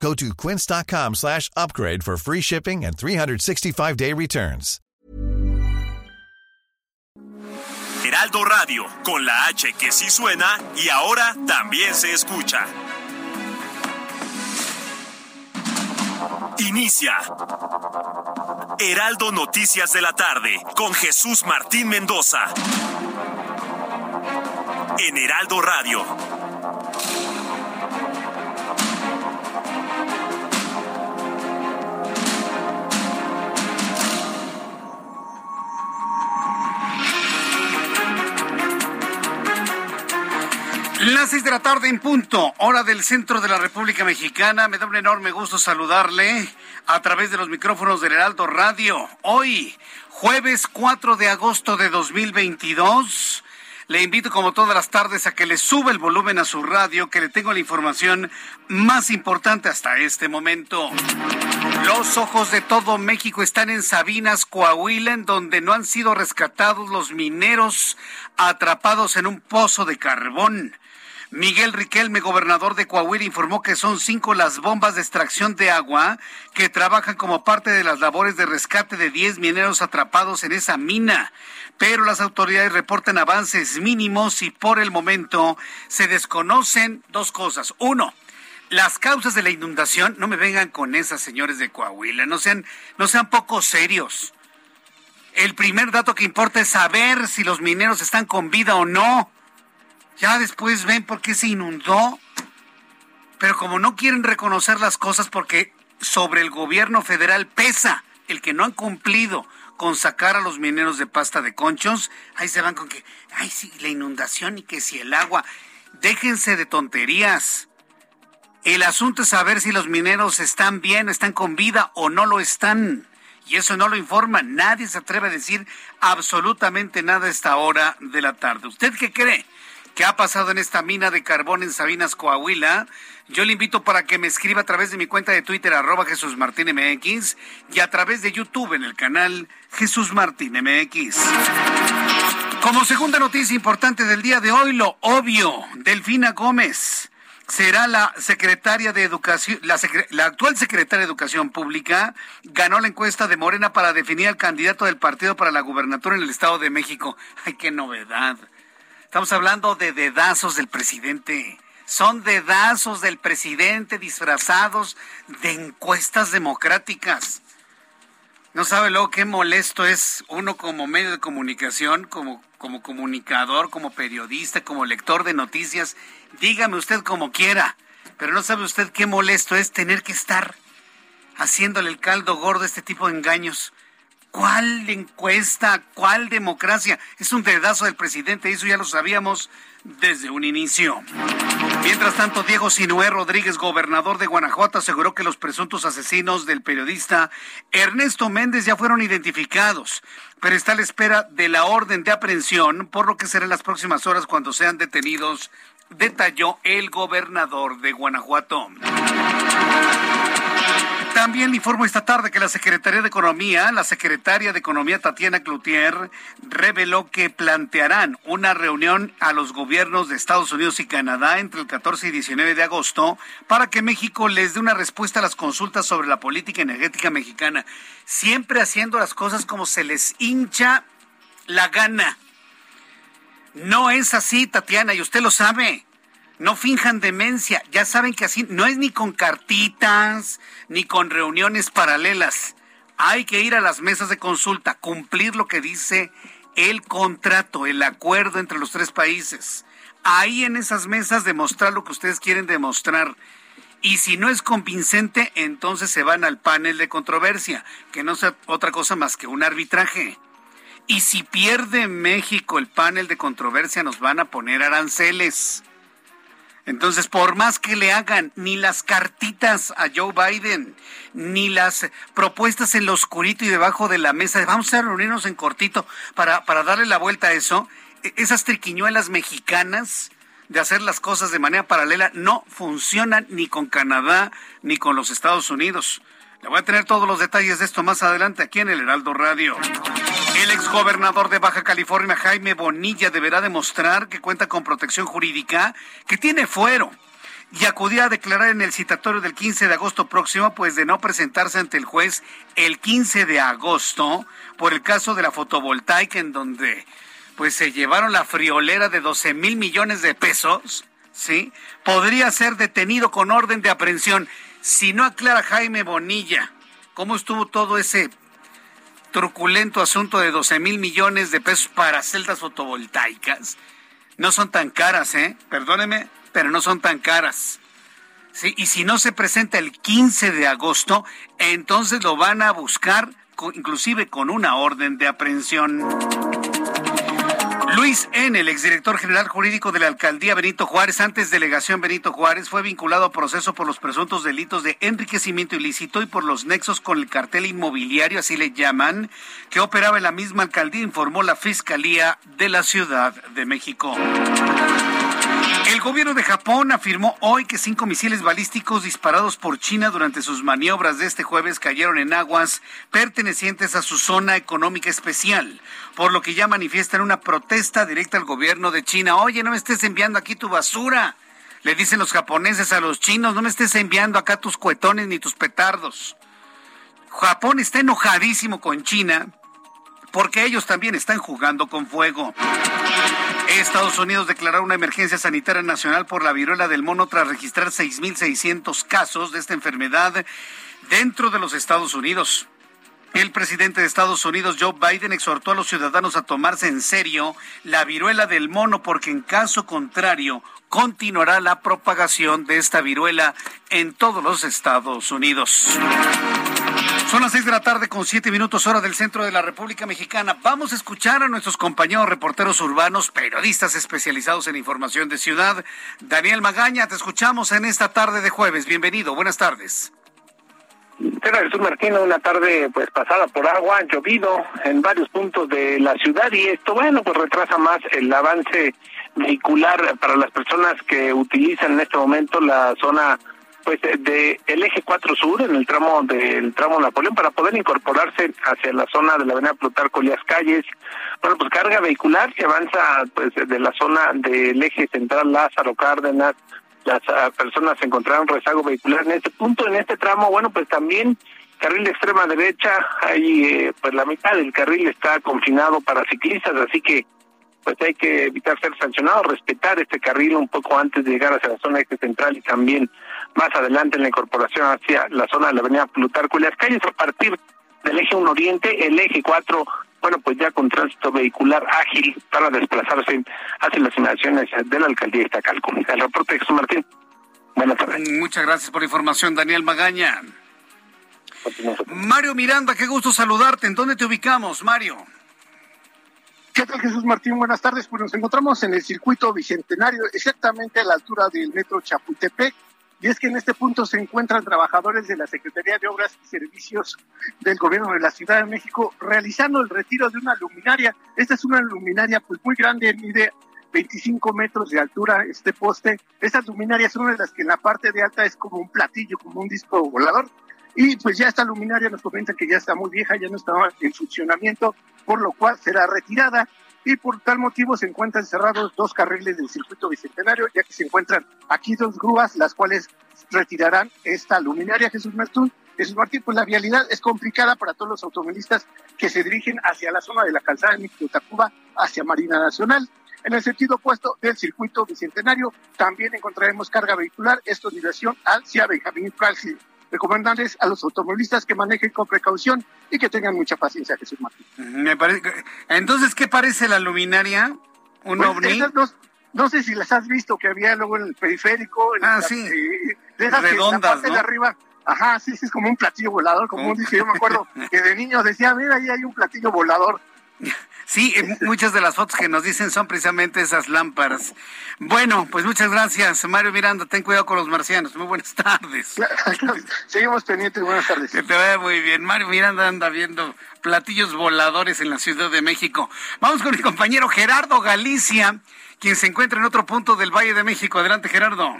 Go to quince.com slash upgrade for free shipping and 365-day returns. Heraldo Radio, con la H que sí suena y ahora también se escucha. Inicia. Heraldo Noticias de la tarde, con Jesús Martín Mendoza. En Heraldo Radio. Las seis de la tarde en punto, hora del centro de la República Mexicana. Me da un enorme gusto saludarle a través de los micrófonos del Heraldo Radio. Hoy, jueves 4 de agosto de 2022. Le invito como todas las tardes a que le suba el volumen a su radio, que le tengo la información más importante hasta este momento. Los ojos de todo México están en Sabinas, Coahuila, en donde no han sido rescatados los mineros atrapados en un pozo de carbón. Miguel Riquelme, gobernador de Coahuila, informó que son cinco las bombas de extracción de agua que trabajan como parte de las labores de rescate de 10 mineros atrapados en esa mina. Pero las autoridades reportan avances mínimos y por el momento se desconocen dos cosas. Uno, las causas de la inundación, no me vengan con esas señores de Coahuila, no sean, no sean poco serios. El primer dato que importa es saber si los mineros están con vida o no. Ya después ven por qué se inundó. Pero como no quieren reconocer las cosas porque sobre el gobierno federal pesa el que no han cumplido con sacar a los mineros de pasta de conchos, ahí se van con que, ay, sí, la inundación y que si el agua. Déjense de tonterías. El asunto es saber si los mineros están bien, están con vida o no lo están. Y eso no lo informa. Nadie se atreve a decir absolutamente nada a esta hora de la tarde. ¿Usted qué cree? ¿Qué ha pasado en esta mina de carbón en Sabinas, Coahuila? Yo le invito para que me escriba a través de mi cuenta de Twitter, arroba Jesús Martín MX, y a través de YouTube en el canal Jesús Martín MX. Como segunda noticia importante del día de hoy, lo obvio, Delfina Gómez será la secretaria de Educación, la, la, actual secretaria de Educación Pública ganó la encuesta de Morena para definir al candidato del partido para la gubernatura en el Estado de México. ¡Ay, qué novedad! Estamos hablando de dedazos del presidente. Son dedazos del presidente disfrazados de encuestas democráticas. No sabe luego qué molesto es uno como medio de comunicación, como, como comunicador, como periodista, como lector de noticias. Dígame usted como quiera, pero no sabe usted qué molesto es tener que estar haciéndole el caldo gordo a este tipo de engaños. ¿Cuál encuesta? ¿Cuál democracia? Es un dedazo del presidente, eso ya lo sabíamos desde un inicio. Mientras tanto, Diego Sinué Rodríguez, gobernador de Guanajuato, aseguró que los presuntos asesinos del periodista Ernesto Méndez ya fueron identificados, pero está a la espera de la orden de aprehensión, por lo que será en las próximas horas cuando sean detenidos, detalló el gobernador de Guanajuato. También informo esta tarde que la Secretaría de Economía, la secretaria de Economía Tatiana Cloutier, reveló que plantearán una reunión a los gobiernos de Estados Unidos y Canadá entre el 14 y 19 de agosto para que México les dé una respuesta a las consultas sobre la política energética mexicana, siempre haciendo las cosas como se les hincha la gana. No es así, Tatiana, y usted lo sabe. No finjan demencia, ya saben que así no es ni con cartitas, ni con reuniones paralelas. Hay que ir a las mesas de consulta, cumplir lo que dice el contrato, el acuerdo entre los tres países. Ahí en esas mesas demostrar lo que ustedes quieren demostrar. Y si no es convincente, entonces se van al panel de controversia, que no sea otra cosa más que un arbitraje. Y si pierde México el panel de controversia, nos van a poner aranceles Entonces, por más que le hagan ni las cartitas a Joe Biden, ni las propuestas en lo oscurito y debajo de la mesa, vamos a reunirnos en cortito para, para darle la vuelta a eso, e, esas triquiñuelas mexicanas de hacer las cosas de manera paralela no funcionan ni con Canadá ni con los Estados Unidos. Voy a tener todos los detalles de esto más adelante aquí en el Heraldo Radio. El exgobernador de Baja California, Jaime Bonilla, deberá demostrar que cuenta con protección jurídica, que tiene fuero y acudió a declarar en el citatorio del 15 de agosto próximo, pues de no presentarse ante el juez el 15 de agosto por el caso de la fotovoltaica en donde pues se llevaron la friolera de 12 mil millones de pesos, ¿sí? Podría ser detenido con orden de aprehensión. Si no aclara Jaime Bonilla cómo estuvo todo ese truculento asunto de 12 mil millones de pesos para celdas fotovoltaicas, no son tan caras, ¿eh? Perdóneme, pero no son tan caras. Y si no se presenta el 15 de agosto, entonces lo van a buscar inclusive con una orden de aprehensión. Luis N., el exdirector general jurídico de la alcaldía Benito Juárez, antes delegación Benito Juárez, fue vinculado a proceso por los presuntos delitos de enriquecimiento ilícito y por los nexos con el cartel inmobiliario, así le llaman, que operaba en la misma alcaldía, informó la Fiscalía de la Ciudad de México. El gobierno de Japón afirmó hoy que cinco misiles balísticos disparados por China durante sus maniobras de este jueves cayeron en aguas pertenecientes a su zona económica especial, por lo que ya manifiestan una protesta directa al gobierno de China. Oye, no me estés enviando aquí tu basura. Le dicen los japoneses a los chinos, no me estés enviando acá tus cuetones ni tus petardos. Japón está enojadísimo con China porque ellos también están jugando con fuego. Estados Unidos declaró una emergencia sanitaria nacional por la viruela del mono tras registrar 6.600 casos de esta enfermedad dentro de los Estados Unidos. El presidente de Estados Unidos, Joe Biden, exhortó a los ciudadanos a tomarse en serio la viruela del mono porque en caso contrario continuará la propagación de esta viruela en todos los Estados Unidos. Son las seis de la tarde con siete minutos hora del centro de la República Mexicana. Vamos a escuchar a nuestros compañeros reporteros urbanos, periodistas especializados en información de ciudad. Daniel Magaña, te escuchamos en esta tarde de jueves. Bienvenido, buenas tardes. Jesús Martín, una tarde pues pasada por agua, llovido en varios puntos de la ciudad y esto, bueno, pues retrasa más el avance vehicular para las personas que utilizan en este momento la zona pues de el eje 4 sur en el tramo del tramo Napoleón para poder incorporarse hacia la zona de la avenida Plutarco y las calles. Bueno pues carga vehicular que avanza pues de la zona del eje central Lázaro Cárdenas. Las ah, personas encontraron rezago vehicular en este punto en este tramo. Bueno pues también carril de extrema derecha ahí eh, pues la mitad del carril está confinado para ciclistas así que pues hay que evitar ser sancionado, respetar este carril un poco antes de llegar hacia la zona eje central y también más adelante en la incorporación hacia la zona de la avenida Plutarco y las calles a partir del eje 1 Oriente, el eje 4, bueno, pues ya con tránsito vehicular ágil para desplazarse hacia las inmediaciones de la alcaldía de Iztacalco. El reporte de Jesús Martín. Buenas tardes. Muchas gracias por la información, Daniel Magaña. Mario Miranda, qué gusto saludarte. ¿En dónde te ubicamos, Mario? ¿Qué tal Jesús Martín? Buenas tardes. Pues nos encontramos en el circuito bicentenario, exactamente a la altura del metro Chapultepec y es que en este punto se encuentran trabajadores de la Secretaría de Obras y Servicios del Gobierno de la Ciudad de México realizando el retiro de una luminaria. Esta es una luminaria pues muy grande, mide 25 metros de altura este poste. Estas luminarias son de las que en la parte de alta es como un platillo, como un disco volador. Y pues ya esta luminaria nos comenta que ya está muy vieja, ya no está en funcionamiento, por lo cual será retirada y por tal motivo se encuentran cerrados dos carriles del circuito bicentenario, ya que se encuentran aquí dos grúas, las cuales retirarán esta luminaria Jesús Martín. Jesús Martín, pues la vialidad es complicada para todos los automovilistas que se dirigen hacia la zona de la calzada de Tacuba, hacia Marina Nacional. En el sentido opuesto del circuito bicentenario también encontraremos carga vehicular, esto en dirección hacia Benjamín Franklin recomendarles a los automovilistas que manejen con precaución y que tengan mucha paciencia, Jesús Martín. Me parece. Entonces, ¿qué parece la luminaria? ¿Un pues, ovni? no, sé si las has visto que había luego en el periférico. ah, sí. de esas Redondas, de arriba. Ajá, sí, sí, es como un platillo volador, como un, dije, yo me acuerdo que de niño decía, mira, ahí hay un platillo volador. Sí, muchas de las fotos que nos dicen son precisamente esas lámparas. Bueno, pues muchas gracias, Mario Miranda. Ten cuidado con los marcianos. Muy buenas tardes. Seguimos pendientes. Buenas tardes. Que te vaya muy bien. Mario Miranda anda viendo platillos voladores en la Ciudad de México. Vamos con mi compañero Gerardo Galicia, quien se encuentra en otro punto del Valle de México. Adelante, Gerardo.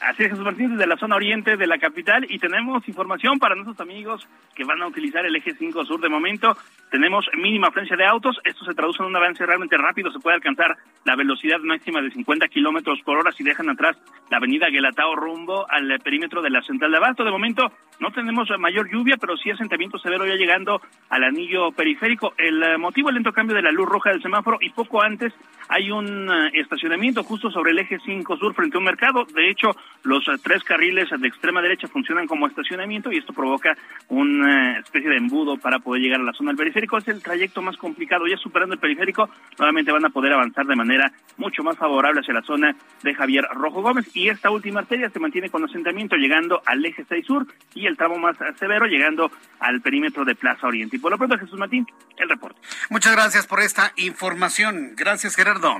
Así es, Jesús Martín, desde la zona oriente de la capital y tenemos información para nuestros amigos que van a utilizar el eje 5 sur de momento. Tenemos mínima afluencia de autos, esto se traduce en un avance realmente rápido, se puede alcanzar la velocidad máxima de 50 kilómetros por hora si dejan atrás la avenida Guelatao rumbo al perímetro de la central de Abasto. De momento no tenemos mayor lluvia, pero sí asentamiento severo ya llegando al anillo periférico. El eh, motivo, el lento cambio de la luz roja del semáforo y poco antes hay un eh, estacionamiento justo sobre el eje 5 sur frente a un mercado. De hecho, los eh, tres carriles de extrema derecha funcionan como estacionamiento y esto provoca una especie de embudo para poder llegar a la zona del periférico. Es el trayecto más complicado. Ya superando el periférico, nuevamente van a poder avanzar de manera mucho más favorable hacia la zona de Javier Rojo Gómez. Y esta última arteria se mantiene con asentamiento llegando al eje 6 sur y el tramo más severo llegando al perímetro de Plaza Oriente. Y por lo pronto, Jesús Martín, el reporte. Muchas gracias por esta información. Gracias, Gerardo.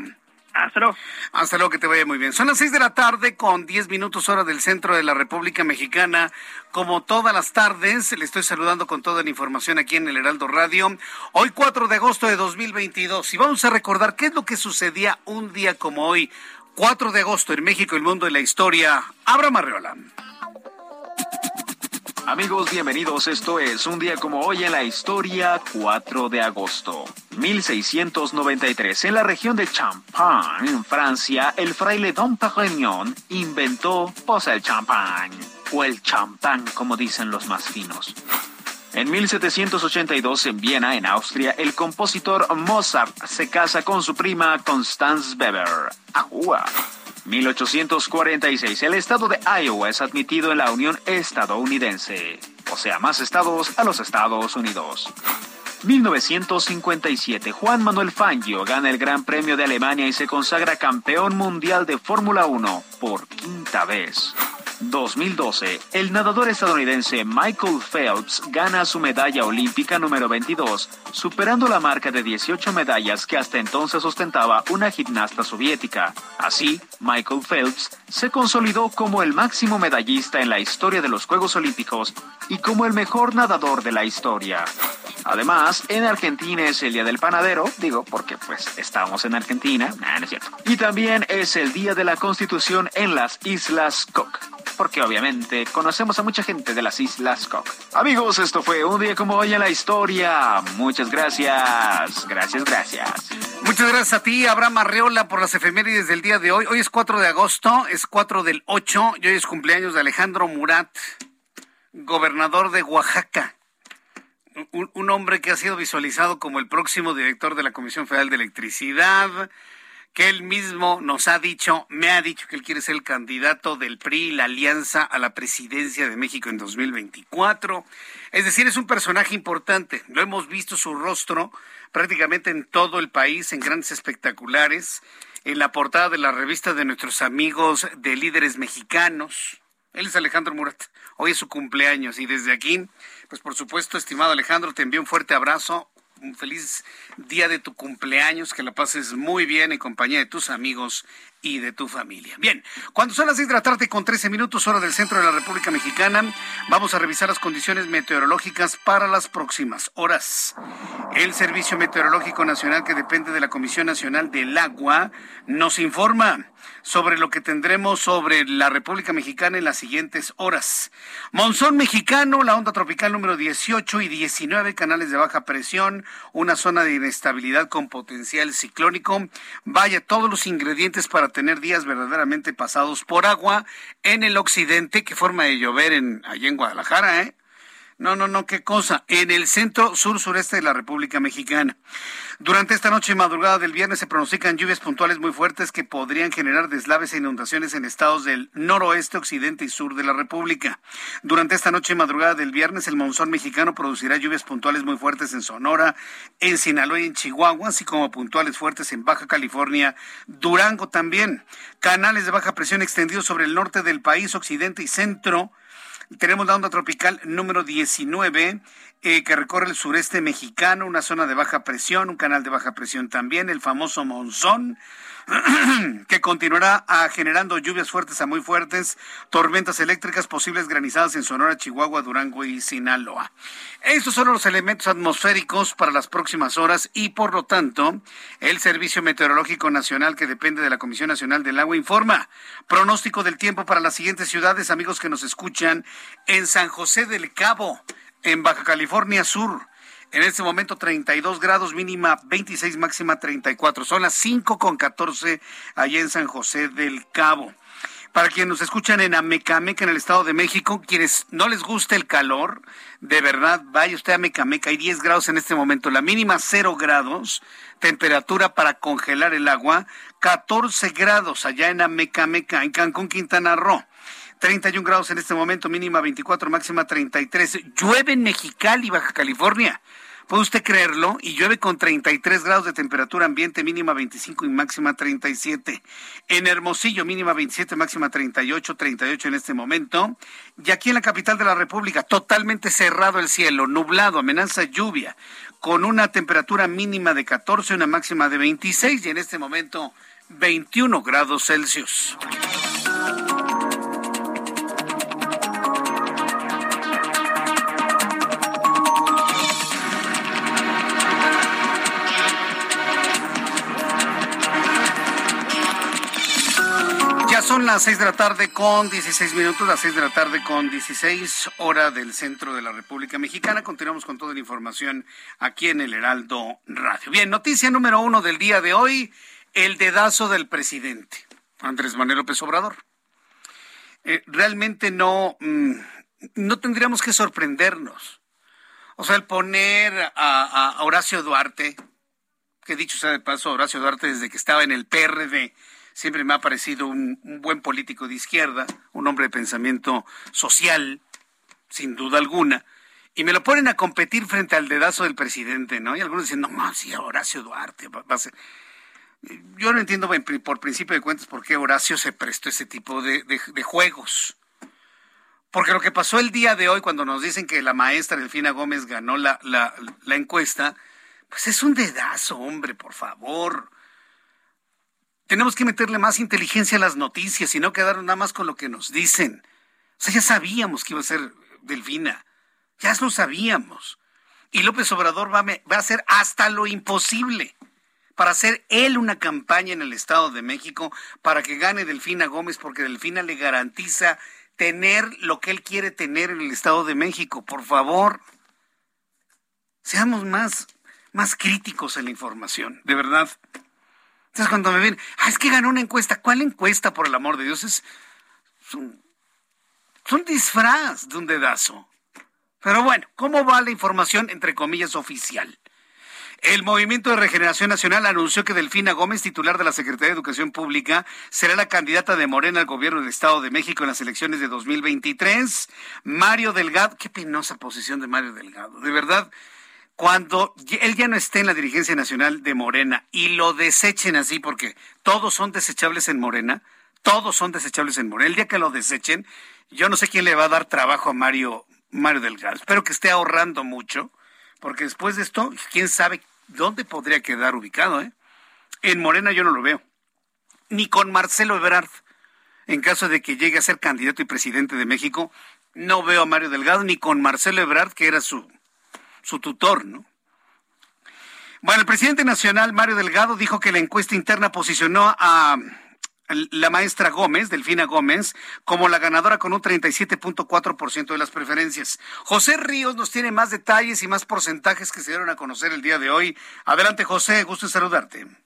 Hasta luego. Hasta luego, que te vaya muy bien. Son las seis de la tarde con diez minutos hora del centro de la República Mexicana. Como todas las tardes, le estoy saludando con toda la información aquí en el Heraldo Radio. Hoy 4 de agosto de 2022 y vamos a recordar qué es lo que sucedía un día como hoy, 4 de agosto en México, el mundo y la historia. Abra Marreola. Amigos, bienvenidos. Esto es un día como hoy en la historia, 4 de agosto. 1693, en la región de Champagne, en Francia, el fraile Don Perignon inventó posa el champagne, o el champán, como dicen los más finos. En 1782, en Viena, en Austria, el compositor Mozart se casa con su prima Constance Weber. ¡Ajúa! 1846. El estado de Iowa es admitido en la Unión Estadounidense. O sea, más estados a los Estados Unidos. 1957. Juan Manuel Fangio gana el Gran Premio de Alemania y se consagra campeón mundial de Fórmula 1 por quinta vez. 2012, el nadador estadounidense Michael Phelps gana su medalla olímpica número 22, superando la marca de 18 medallas que hasta entonces ostentaba una gimnasta soviética. Así, Michael Phelps se consolidó como el máximo medallista en la historia de los Juegos Olímpicos y como el mejor nadador de la historia. Además, en Argentina es el Día del Panadero, digo porque pues estamos en Argentina, no es cierto. Y también es el Día de la Constitución en las Islas Cook porque obviamente conocemos a mucha gente de las Islas Cook. Amigos, esto fue un día como hoy en la historia. Muchas gracias. Gracias, gracias. Muchas gracias a ti, Abraham Arreola, por las efemérides del día de hoy. Hoy es 4 de agosto, es 4 del 8 y hoy es cumpleaños de Alejandro Murat, gobernador de Oaxaca. Un, un, hombre que ha sido visualizado como el próximo director de la Comisión Federal de Electricidad, que él mismo nos ha dicho, me ha dicho que él quiere ser el candidato del PRI, la alianza a la presidencia de México en 2024. Es decir, es un personaje importante. Lo hemos visto su rostro prácticamente en todo el país, en grandes espectaculares, en la portada de la revista de nuestros amigos de líderes mexicanos. Él es Alejandro Murat. Hoy es su cumpleaños y desde aquí, pues por supuesto, estimado Alejandro, te envío un fuerte abrazo, un feliz día de tu cumpleaños, que la pases muy bien en compañía de tus amigos y de tu familia. Bien, cuando son las seis de la con 13 minutos hora del centro de la República Mexicana, vamos a revisar las condiciones meteorológicas para las próximas horas. El Servicio Meteorológico Nacional, que depende de la Comisión Nacional del Agua, nos informa sobre lo que tendremos sobre la República Mexicana en las siguientes horas. Monzón mexicano, la onda tropical número 18 y 19, canales de baja presión, una zona de inestabilidad con potencial ciclónico. Vaya, todos los ingredientes para tener días verdaderamente pasados por agua en el occidente, que forma de llover en, allá en Guadalajara, ¿eh? No, no, no, qué cosa. En el centro sur sureste de la República Mexicana. Durante esta noche y madrugada del viernes se pronostican lluvias puntuales muy fuertes que podrían generar deslaves e inundaciones en estados del noroeste, occidente y sur de la República. Durante esta noche y madrugada del viernes el monzón mexicano producirá lluvias puntuales muy fuertes en Sonora, en Sinaloa y en Chihuahua, así como puntuales fuertes en Baja California, Durango también. Canales de baja presión extendidos sobre el norte del país, occidente y centro Tenemos la onda tropical número 19 eh, que recorre el sureste mexicano, una zona de baja presión, un canal de baja presión también, el famoso monzón que continuará ah, generando lluvias fuertes a muy fuertes, tormentas eléctricas, posibles granizadas en Sonora, Chihuahua, Durango y Sinaloa. Estos son los elementos atmosféricos para las próximas horas y por lo tanto el Servicio Meteorológico Nacional que depende de la Comisión Nacional del Agua informa pronóstico del tiempo para las siguientes ciudades, amigos que nos escuchan en San José del Cabo, en Baja California Sur. En este momento 32 grados mínima, 26 máxima 34. Son las 5 con 14 allá en San José del Cabo. Para quienes nos escuchan en Amecameca, en el Estado de México, quienes no les gusta el calor, de verdad, vaya usted a Amecameca, hay 10 grados en este momento, la mínima 0 grados, temperatura para congelar el agua, 14 grados allá en Amecameca, en Cancún, Quintana Roo. 31 grados en este momento, mínima 24, máxima 33. Llueve en Mexicali, Baja California. ¿Puede usted creerlo? Y llueve con 33 grados de temperatura ambiente, mínima 25 y máxima 37. En Hermosillo, mínima 27, máxima 38, 38 en este momento. Y aquí en la capital de la República, totalmente cerrado el cielo, nublado, amenaza lluvia, con una temperatura mínima de 14, una máxima de 26 y en este momento 21 grados Celsius. Son las seis de la tarde con 16 minutos, las seis de la tarde con 16 hora del centro de la República Mexicana. Continuamos con toda la información aquí en el Heraldo Radio. Bien, noticia número uno del día de hoy, el dedazo del presidente, Andrés Manuel López Obrador. Eh, realmente no, mm, no tendríamos que sorprendernos. O sea, el poner a, a Horacio Duarte, que dicho sea de paso, Horacio Duarte desde que estaba en el PRD, siempre me ha parecido un, buen político de izquierda, un hombre de pensamiento social, sin duda alguna, y me lo ponen a competir frente al dedazo del presidente, ¿no? Y algunos dicen, no, no, sí, Horacio Duarte va, a ser... Yo no entiendo por principio de cuentas por qué Horacio se prestó ese tipo de, juegos. Porque lo que pasó el día de hoy cuando nos dicen que la maestra Delfina Gómez ganó la, la, la encuesta, pues es un dedazo, hombre, por favor. Tenemos que meterle más inteligencia a las noticias y no quedarnos nada más con lo que nos dicen. O sea, ya sabíamos que iba a ser Delfina. Ya lo sabíamos. Y López Obrador va, a hacer hasta lo imposible para hacer él una campaña en el Estado de México para que gane Delfina Gómez, porque Delfina le garantiza tener lo que él quiere tener en el Estado de México. Por favor, seamos más, más críticos en la información, de verdad. Entonces cuando me ven, ah, es que ganó una encuesta. ¿Cuál encuesta, por el amor de Dios? Es, un, disfraz de un dedazo. Pero bueno, ¿cómo va la información, entre comillas, oficial? El Movimiento de Regeneración Nacional anunció que Delfina Gómez, titular de la Secretaría de Educación Pública, será la candidata de Morena al gobierno del Estado de México en las elecciones de 2023. Mario Delgado, qué penosa posición de Mario Delgado. De verdad, cuando él ya no esté en la dirigencia nacional de Morena y lo desechen así, porque todos son desechables en Morena, todos son desechables en Morena, el día que lo desechen, yo no sé quién le va a dar trabajo a Mario, Mario Delgado. Espero que esté ahorrando mucho, porque después de esto, quién sabe dónde podría quedar ubicado. ¿eh? En Morena yo no lo veo, ni con Marcelo Ebrard. En caso de que llegue a ser candidato y presidente de México, no veo a Mario Delgado ni con Marcelo Ebrard, que era su su tutor, ¿no? Bueno, el presidente nacional, Mario Delgado, dijo que la encuesta interna posicionó a la maestra Gómez, Delfina Gómez, como la ganadora con un 37.4% de las preferencias. José Ríos nos tiene más detalles y más porcentajes que se dieron a conocer el día de hoy. Adelante, José, gusto en saludarte.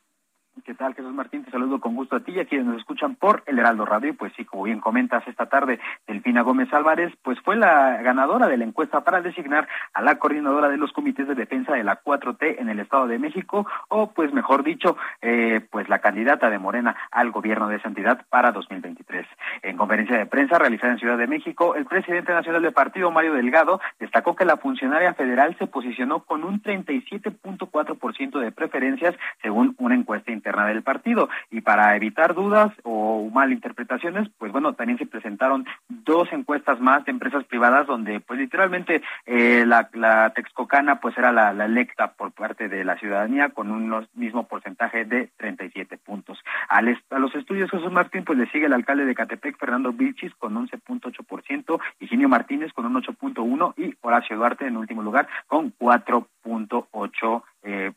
¿Qué tal, Jesús Martín? Te saludo con gusto a ti y a quienes nos escuchan por el Heraldo Radio. Pues sí, como bien comentas esta tarde, Delfina Gómez Álvarez, pues fue la ganadora de la encuesta para designar a la coordinadora de los comités de defensa de la 4T en el Estado de México, o pues mejor dicho, eh, pues la candidata de Morena al gobierno de Santidad para 2023. En conferencia de prensa realizada en Ciudad de México, el presidente nacional del partido, Mario Delgado, destacó que la funcionaria federal se posicionó con un 37.4% 50% de preferencias según una encuesta interna del partido. Y para evitar dudas o malinterpretaciones, pues bueno, también se presentaron dos encuestas más de empresas privadas donde pues literalmente eh, la, Texcocana pues era la, electa por parte de la ciudadanía con un mismo porcentaje de 37 puntos. Al, a los estudios Jesús Martín pues le sigue el alcalde de Catepec, Fernando Vilchis, con 11.8%, Higinio Martínez con un 8.1% y Horacio Duarte en último lugar con 4.8%. Eh.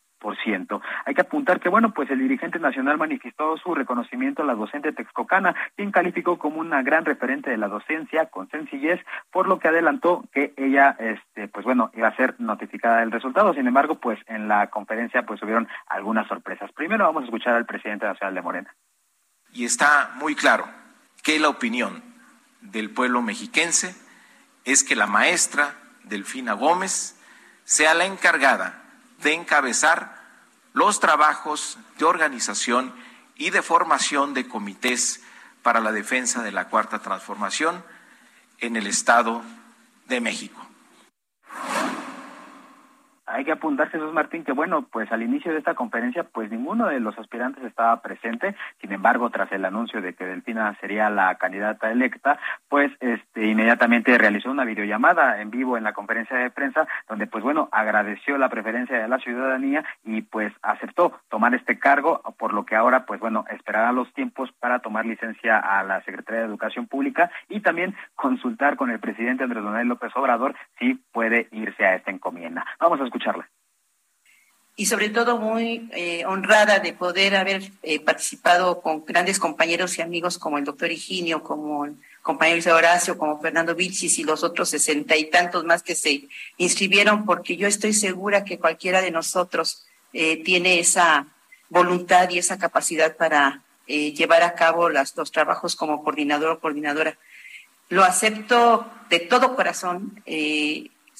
Hay que apuntar que, bueno, pues el dirigente nacional manifestó su reconocimiento a la docente texcocana, quien calificó como una gran referente de la docencia con sencillez, por lo que adelantó que ella, este, pues bueno, iba a ser notificada del resultado. Sin embargo, pues en la conferencia pues hubieron algunas sorpresas. Primero vamos a escuchar al presidente nacional de Morena. Y está muy claro que la opinión del pueblo mexiquense es que la maestra Delfina Gómez sea la encargada de encabezar los trabajos de organización y de formación de comités para la defensa de la cuarta transformación en el Estado de México. Hay que apuntar, Jesús Martín, que bueno, pues al inicio de esta conferencia, pues ninguno de los aspirantes estaba presente. Sin embargo, tras el anuncio de que Delfina sería la candidata electa, pues este inmediatamente realizó una videollamada en vivo en la conferencia de prensa, donde pues bueno, agradeció la preferencia de la ciudadanía y pues aceptó tomar este cargo, por lo que ahora pues bueno, esperará los tiempos para tomar licencia a la Secretaría de Educación Pública y también consultar con el presidente Andrés Manuel López Obrador si puede irse a esta encomienda. Vamos a escuchar y sobre todo muy eh, honrada de poder haber eh, participado con grandes compañeros y amigos como el doctor Higinio, como el compañero Luis Horacio, como Fernando Vilchis y los otros sesenta y tantos más que se inscribieron, porque yo estoy segura que cualquiera de nosotros eh, tiene esa voluntad y esa capacidad para llevar a cabo las, los trabajos como coordinador o coordinadora. Lo acepto de todo corazón.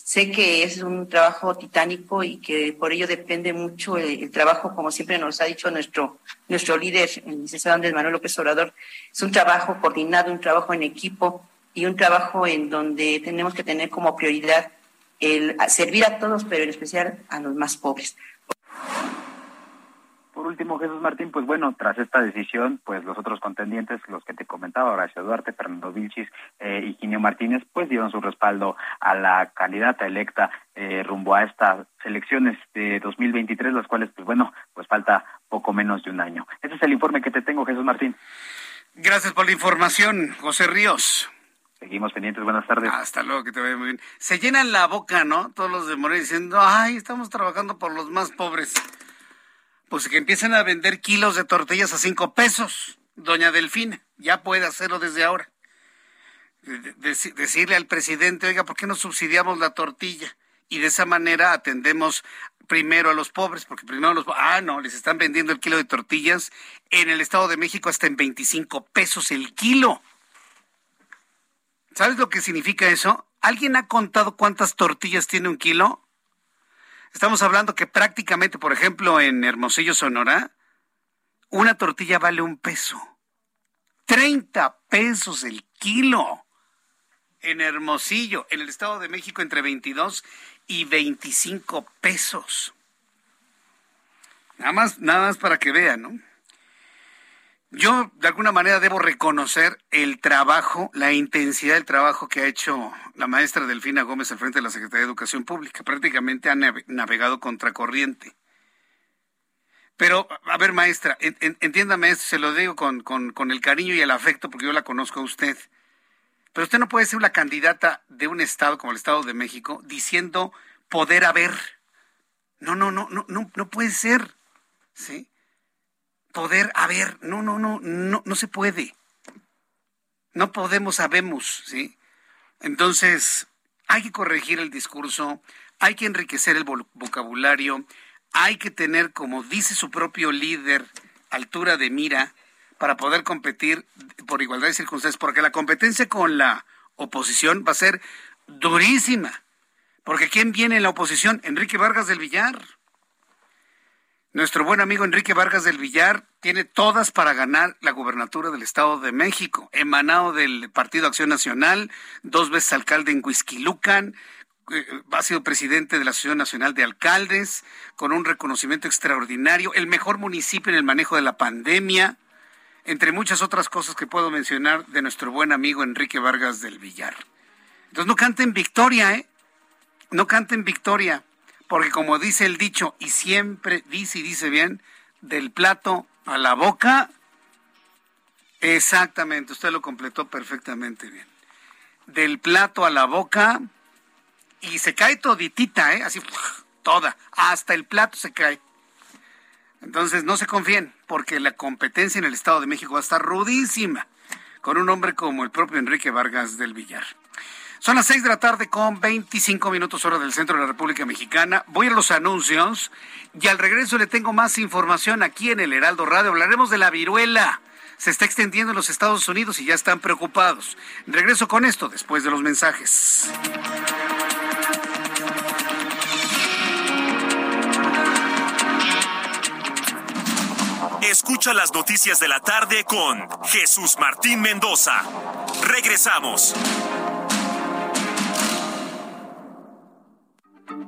Sé que es un trabajo titánico y que por ello depende mucho el, trabajo, como siempre nos ha dicho nuestro, nuestro líder, el licenciado Andrés Manuel López Obrador, es un trabajo coordinado, un trabajo en equipo y un trabajo en donde tenemos que tener como prioridad el servir a todos, pero en especial a los más pobres. Por último, Jesús Martín, pues bueno, tras esta decisión, pues los otros contendientes, los que te comentaba, Horacio Duarte, Fernando Vilchis eh, y Ginio Martínez, pues dieron su respaldo a la candidata electa eh, rumbo a estas elecciones de 2023, las cuales, pues bueno, pues falta poco menos de un año. Ese es el informe que te tengo, Jesús Martín. Gracias por la información, José Ríos. Seguimos pendientes, buenas tardes. Hasta luego, que te vaya muy bien. Se llenan la boca, ¿no? Todos los de Morena diciendo, ay, estamos trabajando por los más pobres pues que empiecen a vender kilos de tortillas a cinco pesos, doña Delfina, ya puede hacerlo desde ahora. decirle al presidente, oiga, ¿por qué no subsidiamos la tortilla? Y de esa manera atendemos primero a los pobres, porque primero los... Ah, no, les están vendiendo el kilo de tortillas en el Estado de México hasta en 25 pesos el kilo. ¿Sabes lo que significa eso? ¿Alguien ha contado cuántas tortillas tiene un kilo? Estamos hablando que prácticamente, por ejemplo, en Hermosillo, Sonora, una tortilla vale un peso. 30 pesos el kilo. En Hermosillo, en el Estado de México, entre 22 y 25 pesos. Nada más, nada más para que vean, ¿no? Yo de alguna manera debo reconocer el trabajo, la intensidad del trabajo que ha hecho la maestra Delfina Gómez al frente de la Secretaría de Educación Pública. Prácticamente ha navegado contracorriente. Pero, a ver, maestra, entiéndame esto, se lo digo con, con el cariño y el afecto porque yo la conozco a usted. Pero usted no puede ser una candidata de un estado como el Estado de México diciendo poder haber. No, no, no, no, no, no puede ser. ¿Sí? Poder haber. No, no, no, no, no se puede. No podemos, sabemos, ¿sí? Entonces, hay que corregir el discurso, hay que enriquecer el vocabulario, hay que tener, como dice su propio líder, altura de mira para poder competir por igualdad de circunstancias, porque la competencia con la oposición va a ser durísima. Porque ¿quién viene en la oposición? Enrique Vargas del Villar. Nuestro buen amigo Enrique Vargas del Villar tiene todas para ganar la gubernatura del Estado de México, emanado del Partido Acción Nacional, dos veces alcalde en Huizquilucan, eh, ha sido presidente de la Asociación Nacional de Alcaldes, con un reconocimiento extraordinario, el mejor municipio en el manejo de la pandemia, entre muchas otras cosas que puedo mencionar de nuestro buen amigo Enrique Vargas del Villar. Entonces no canten victoria, ¿eh? No canten victoria, porque como dice el dicho, y siempre dice y dice bien, del plato a la boca, exactamente, usted lo completó perfectamente bien. Del plato a la boca, y se cae toditita, ¿eh? Así, toda, hasta el plato se cae. Entonces no se confíen, porque la competencia en el Estado de México va a estar rudísima con un hombre como el propio Enrique Vargas del Villar. Son las seis de la tarde con 25 minutos hora del centro de la República Mexicana. Voy a los anuncios y al regreso le tengo más información aquí en el Heraldo Radio. Hablaremos de la viruela. Se está extendiendo en los Estados Unidos y ya están preocupados. Regreso con esto después de los mensajes. Escucha las noticias de la tarde con Jesús Martín Mendoza. Regresamos.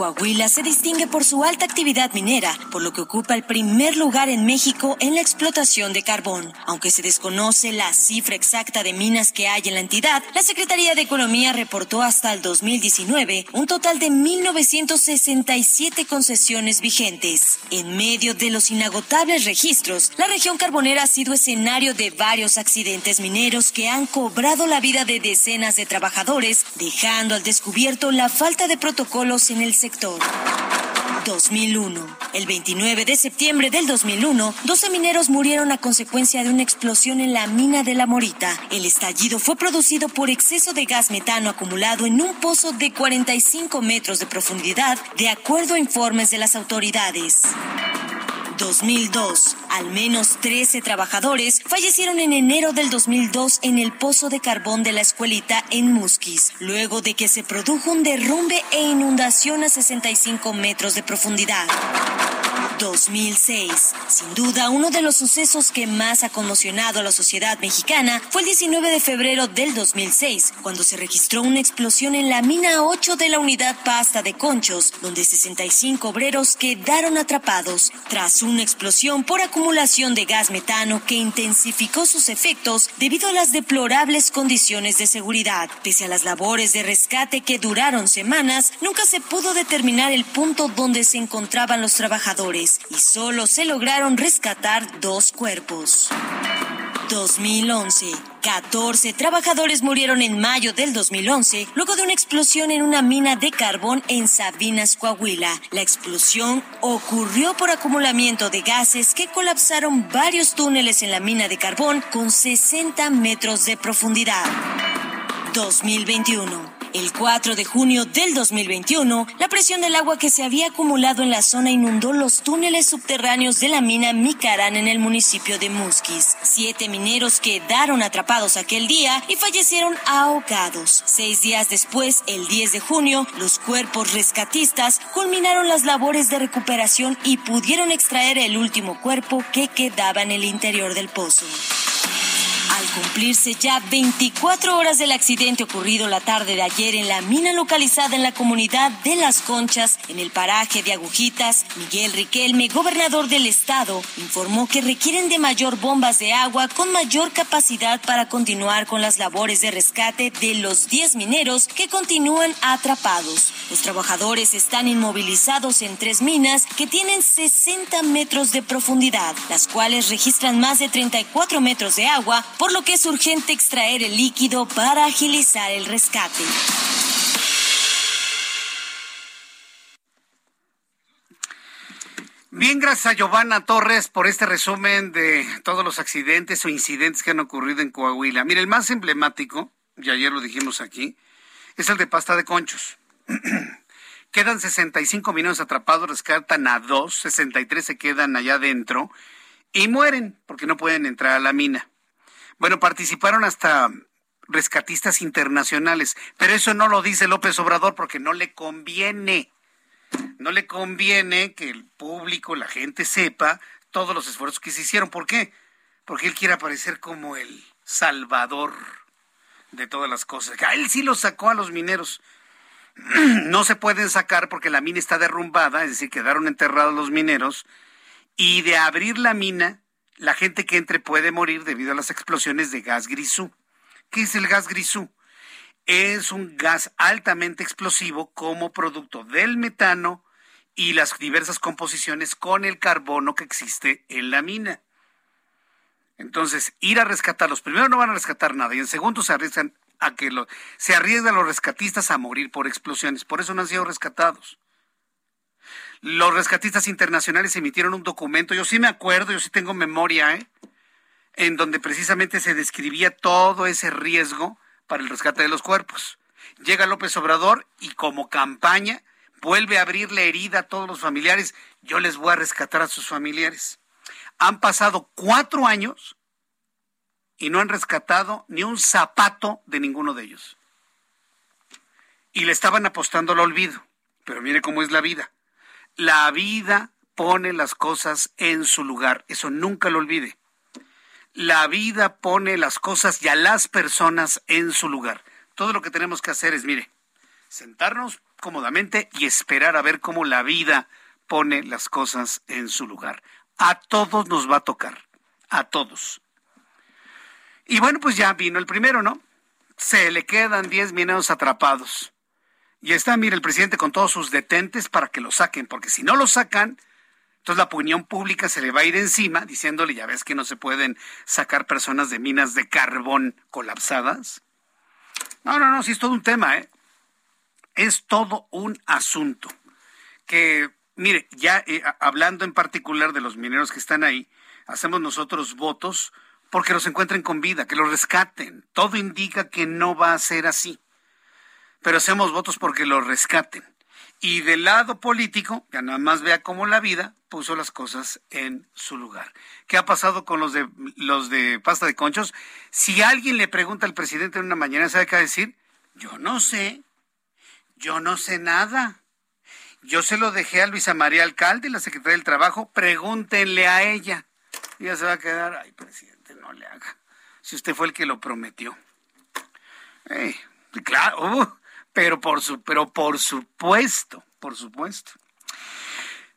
Coahuila se distingue por su alta actividad minera, por lo que ocupa el primer lugar en México en la explotación de carbón. Aunque se desconoce la cifra exacta de minas que hay en la entidad, la Secretaría de Economía reportó hasta el 2019 un total de 1.967 concesiones vigentes. En medio de los inagotables registros, la región carbonera ha sido escenario de varios accidentes mineros que han cobrado la vida de decenas de trabajadores, dejando al descubierto la falta de protocolos en el sector 2001. El 29 de septiembre del 2001, 12 mineros murieron a consecuencia de una explosión en la mina de la Morita. El estallido fue producido por exceso de gas metano acumulado en un pozo de 45 metros de profundidad, de acuerdo a informes de las autoridades. 2002. Al menos 13 trabajadores fallecieron en enero del 2002 en el pozo de carbón de la escuelita en Musquis, luego de que se produjo un derrumbe e inundación a 65 metros de profundidad. 2006. Sin duda, uno de los sucesos que más ha conmocionado a la sociedad mexicana fue el 19 de febrero del 2006, cuando se registró una explosión en la mina 8 de la unidad pasta de Conchos, donde 65 obreros quedaron atrapados tras una explosión por acumulación de gas metano que intensificó sus efectos debido a las deplorables condiciones de seguridad. Pese a las labores de rescate que duraron semanas, nunca se pudo determinar el punto donde se encontraban los trabajadores y solo se lograron rescatar dos cuerpos. 2011. 14 trabajadores murieron en mayo del 2011 luego de una explosión en una mina de carbón en Sabinas, Coahuila. La explosión ocurrió por acumulamiento de gases que colapsaron varios túneles en la mina de carbón con 60 metros de profundidad. 2021. El 4 de junio del 2021, la presión del agua que se había acumulado en la zona inundó los túneles subterráneos de la mina Micarán en el municipio de Musquis. Siete mineros quedaron atrapados aquel día y fallecieron ahogados. Seis días después, el 10 de junio, los cuerpos rescatistas culminaron las labores de recuperación y pudieron extraer el último cuerpo que quedaba en el interior del pozo. Cumplirse ya 24 horas del accidente ocurrido la tarde de ayer en la mina localizada en la comunidad de Las Conchas, en el paraje de Agujitas, Miguel Riquelme, gobernador del estado, informó que requieren de mayor bombas de agua con mayor capacidad para continuar con las labores de rescate de los 10 mineros que continúan atrapados. Los trabajadores están inmovilizados en tres minas que tienen 60 metros de profundidad, las cuales registran más de 34 metros de agua, por lo que es urgente extraer el líquido para agilizar el rescate. Bien, gracias a Giovanna Torres por este resumen de todos los accidentes o incidentes que han ocurrido en Coahuila. Mire, el más emblemático, y ayer lo dijimos aquí, es el de pasta de conchos. Quedan 65 minutos atrapados, rescatan a dos, 63 se quedan allá adentro y mueren porque no pueden entrar a la mina. Bueno, participaron hasta rescatistas internacionales, pero eso no lo dice López Obrador porque no le conviene. No le conviene que el público, la gente sepa todos los esfuerzos que se hicieron. ¿Por qué? Porque él quiere aparecer como el salvador de todas las cosas. A él sí lo sacó a los mineros. No se pueden sacar porque la mina está derrumbada, es decir, quedaron enterrados los mineros y de abrir la mina, la gente que entre puede morir debido a las explosiones de gas grisú. ¿Qué es el gas grisú? Es un gas altamente explosivo como producto del metano y las diversas composiciones con el carbono que existe en la mina. Entonces, ir a rescatarlos, primero no van a rescatar nada y en segundo se arriesgan a que se arriesgan los rescatistas a morir por explosiones. Por eso no han sido rescatados. Los rescatistas internacionales emitieron un documento, yo sí me acuerdo, yo sí tengo memoria, ¿eh? en donde precisamente se describía todo ese riesgo para el rescate de los cuerpos. Llega López Obrador y como campaña vuelve a abrir la herida a todos los familiares. Yo les voy a rescatar a sus familiares. Han pasado cuatro años y no han rescatado ni un zapato de ninguno de ellos. Y le estaban apostando al olvido. Pero mire cómo es la vida. La vida pone las cosas en su lugar. Eso nunca lo olvide. La vida pone las cosas y a las personas en su lugar. Todo lo que tenemos que hacer es, mire, sentarnos cómodamente y esperar a ver cómo la vida pone las cosas en su lugar. A todos nos va a tocar. A todos. Y bueno, pues ya vino el primero, ¿no? Se le quedan 10 minutos atrapados. Y está, mire, el presidente con todos sus detentes para que lo saquen, porque si no lo sacan, entonces la opinión pública se le va a ir encima diciéndole, ya ves que no se pueden sacar personas de minas de carbón colapsadas. No, no, no, sí es todo un tema, ¿eh? Es todo un asunto. Que, mire, ya eh, hablando en particular de los mineros que están ahí, hacemos nosotros votos porque los encuentren con vida, que los rescaten. Todo indica que no va a ser así pero hacemos votos porque lo rescaten. Y del lado político, ya nada más vea cómo la vida puso las cosas en su lugar. ¿Qué ha pasado con los de los de pasta de conchos? Si alguien le pregunta al presidente en una mañana, ¿sabe qué decir? Yo no sé. Yo no sé nada. Yo se lo dejé a Luisa María Alcalde, la secretaria del Trabajo, pregúntenle a ella. Ya se va a quedar, ay, presidente, no le haga. Si usted fue el que lo prometió. claro, uh, pero por, su, pero por supuesto, por supuesto.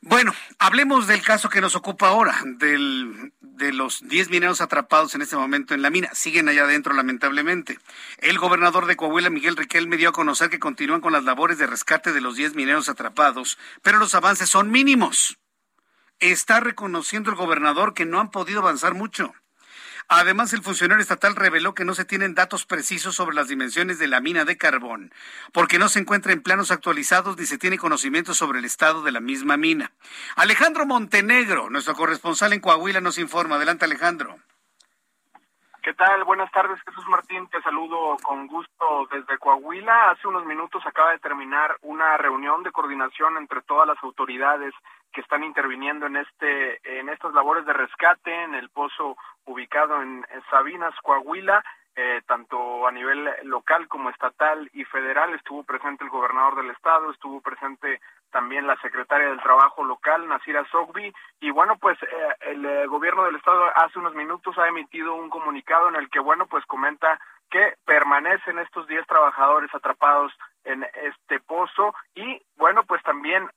Bueno, hablemos del caso que nos ocupa ahora, del, de los 10 mineros atrapados en este momento en la mina. Siguen allá adentro, lamentablemente. El gobernador de Coahuila, Miguel Riquelme, dio a conocer que continúan con las labores de rescate de los 10 mineros atrapados, pero los avances son mínimos. Está reconociendo el gobernador que no han podido avanzar mucho. Además, el funcionario estatal reveló que no se tienen datos precisos sobre las dimensiones de la mina de carbón, porque no se encuentra en planos actualizados ni se tiene conocimiento sobre el estado de la misma mina. Alejandro Montenegro, nuestro corresponsal en Coahuila, nos informa. Adelante, Alejandro. ¿Qué tal? Buenas tardes, Jesús Martín. Te saludo con gusto desde Coahuila. Hace unos minutos acaba de terminar una reunión de coordinación entre todas las autoridades que están interviniendo en este en estas labores de rescate en el pozo ubicado en, Sabinas, Coahuila. Eh, tanto a nivel local como estatal y federal estuvo presente el gobernador del estado, estuvo presente también la secretaria del Trabajo local, Nasira Sogbi, y bueno, pues eh, el eh, gobierno del estado hace unos minutos ha emitido un comunicado en el que, bueno, pues comenta que permanecen estos 10 trabajadores atrapados en este pozo y, bueno, pues también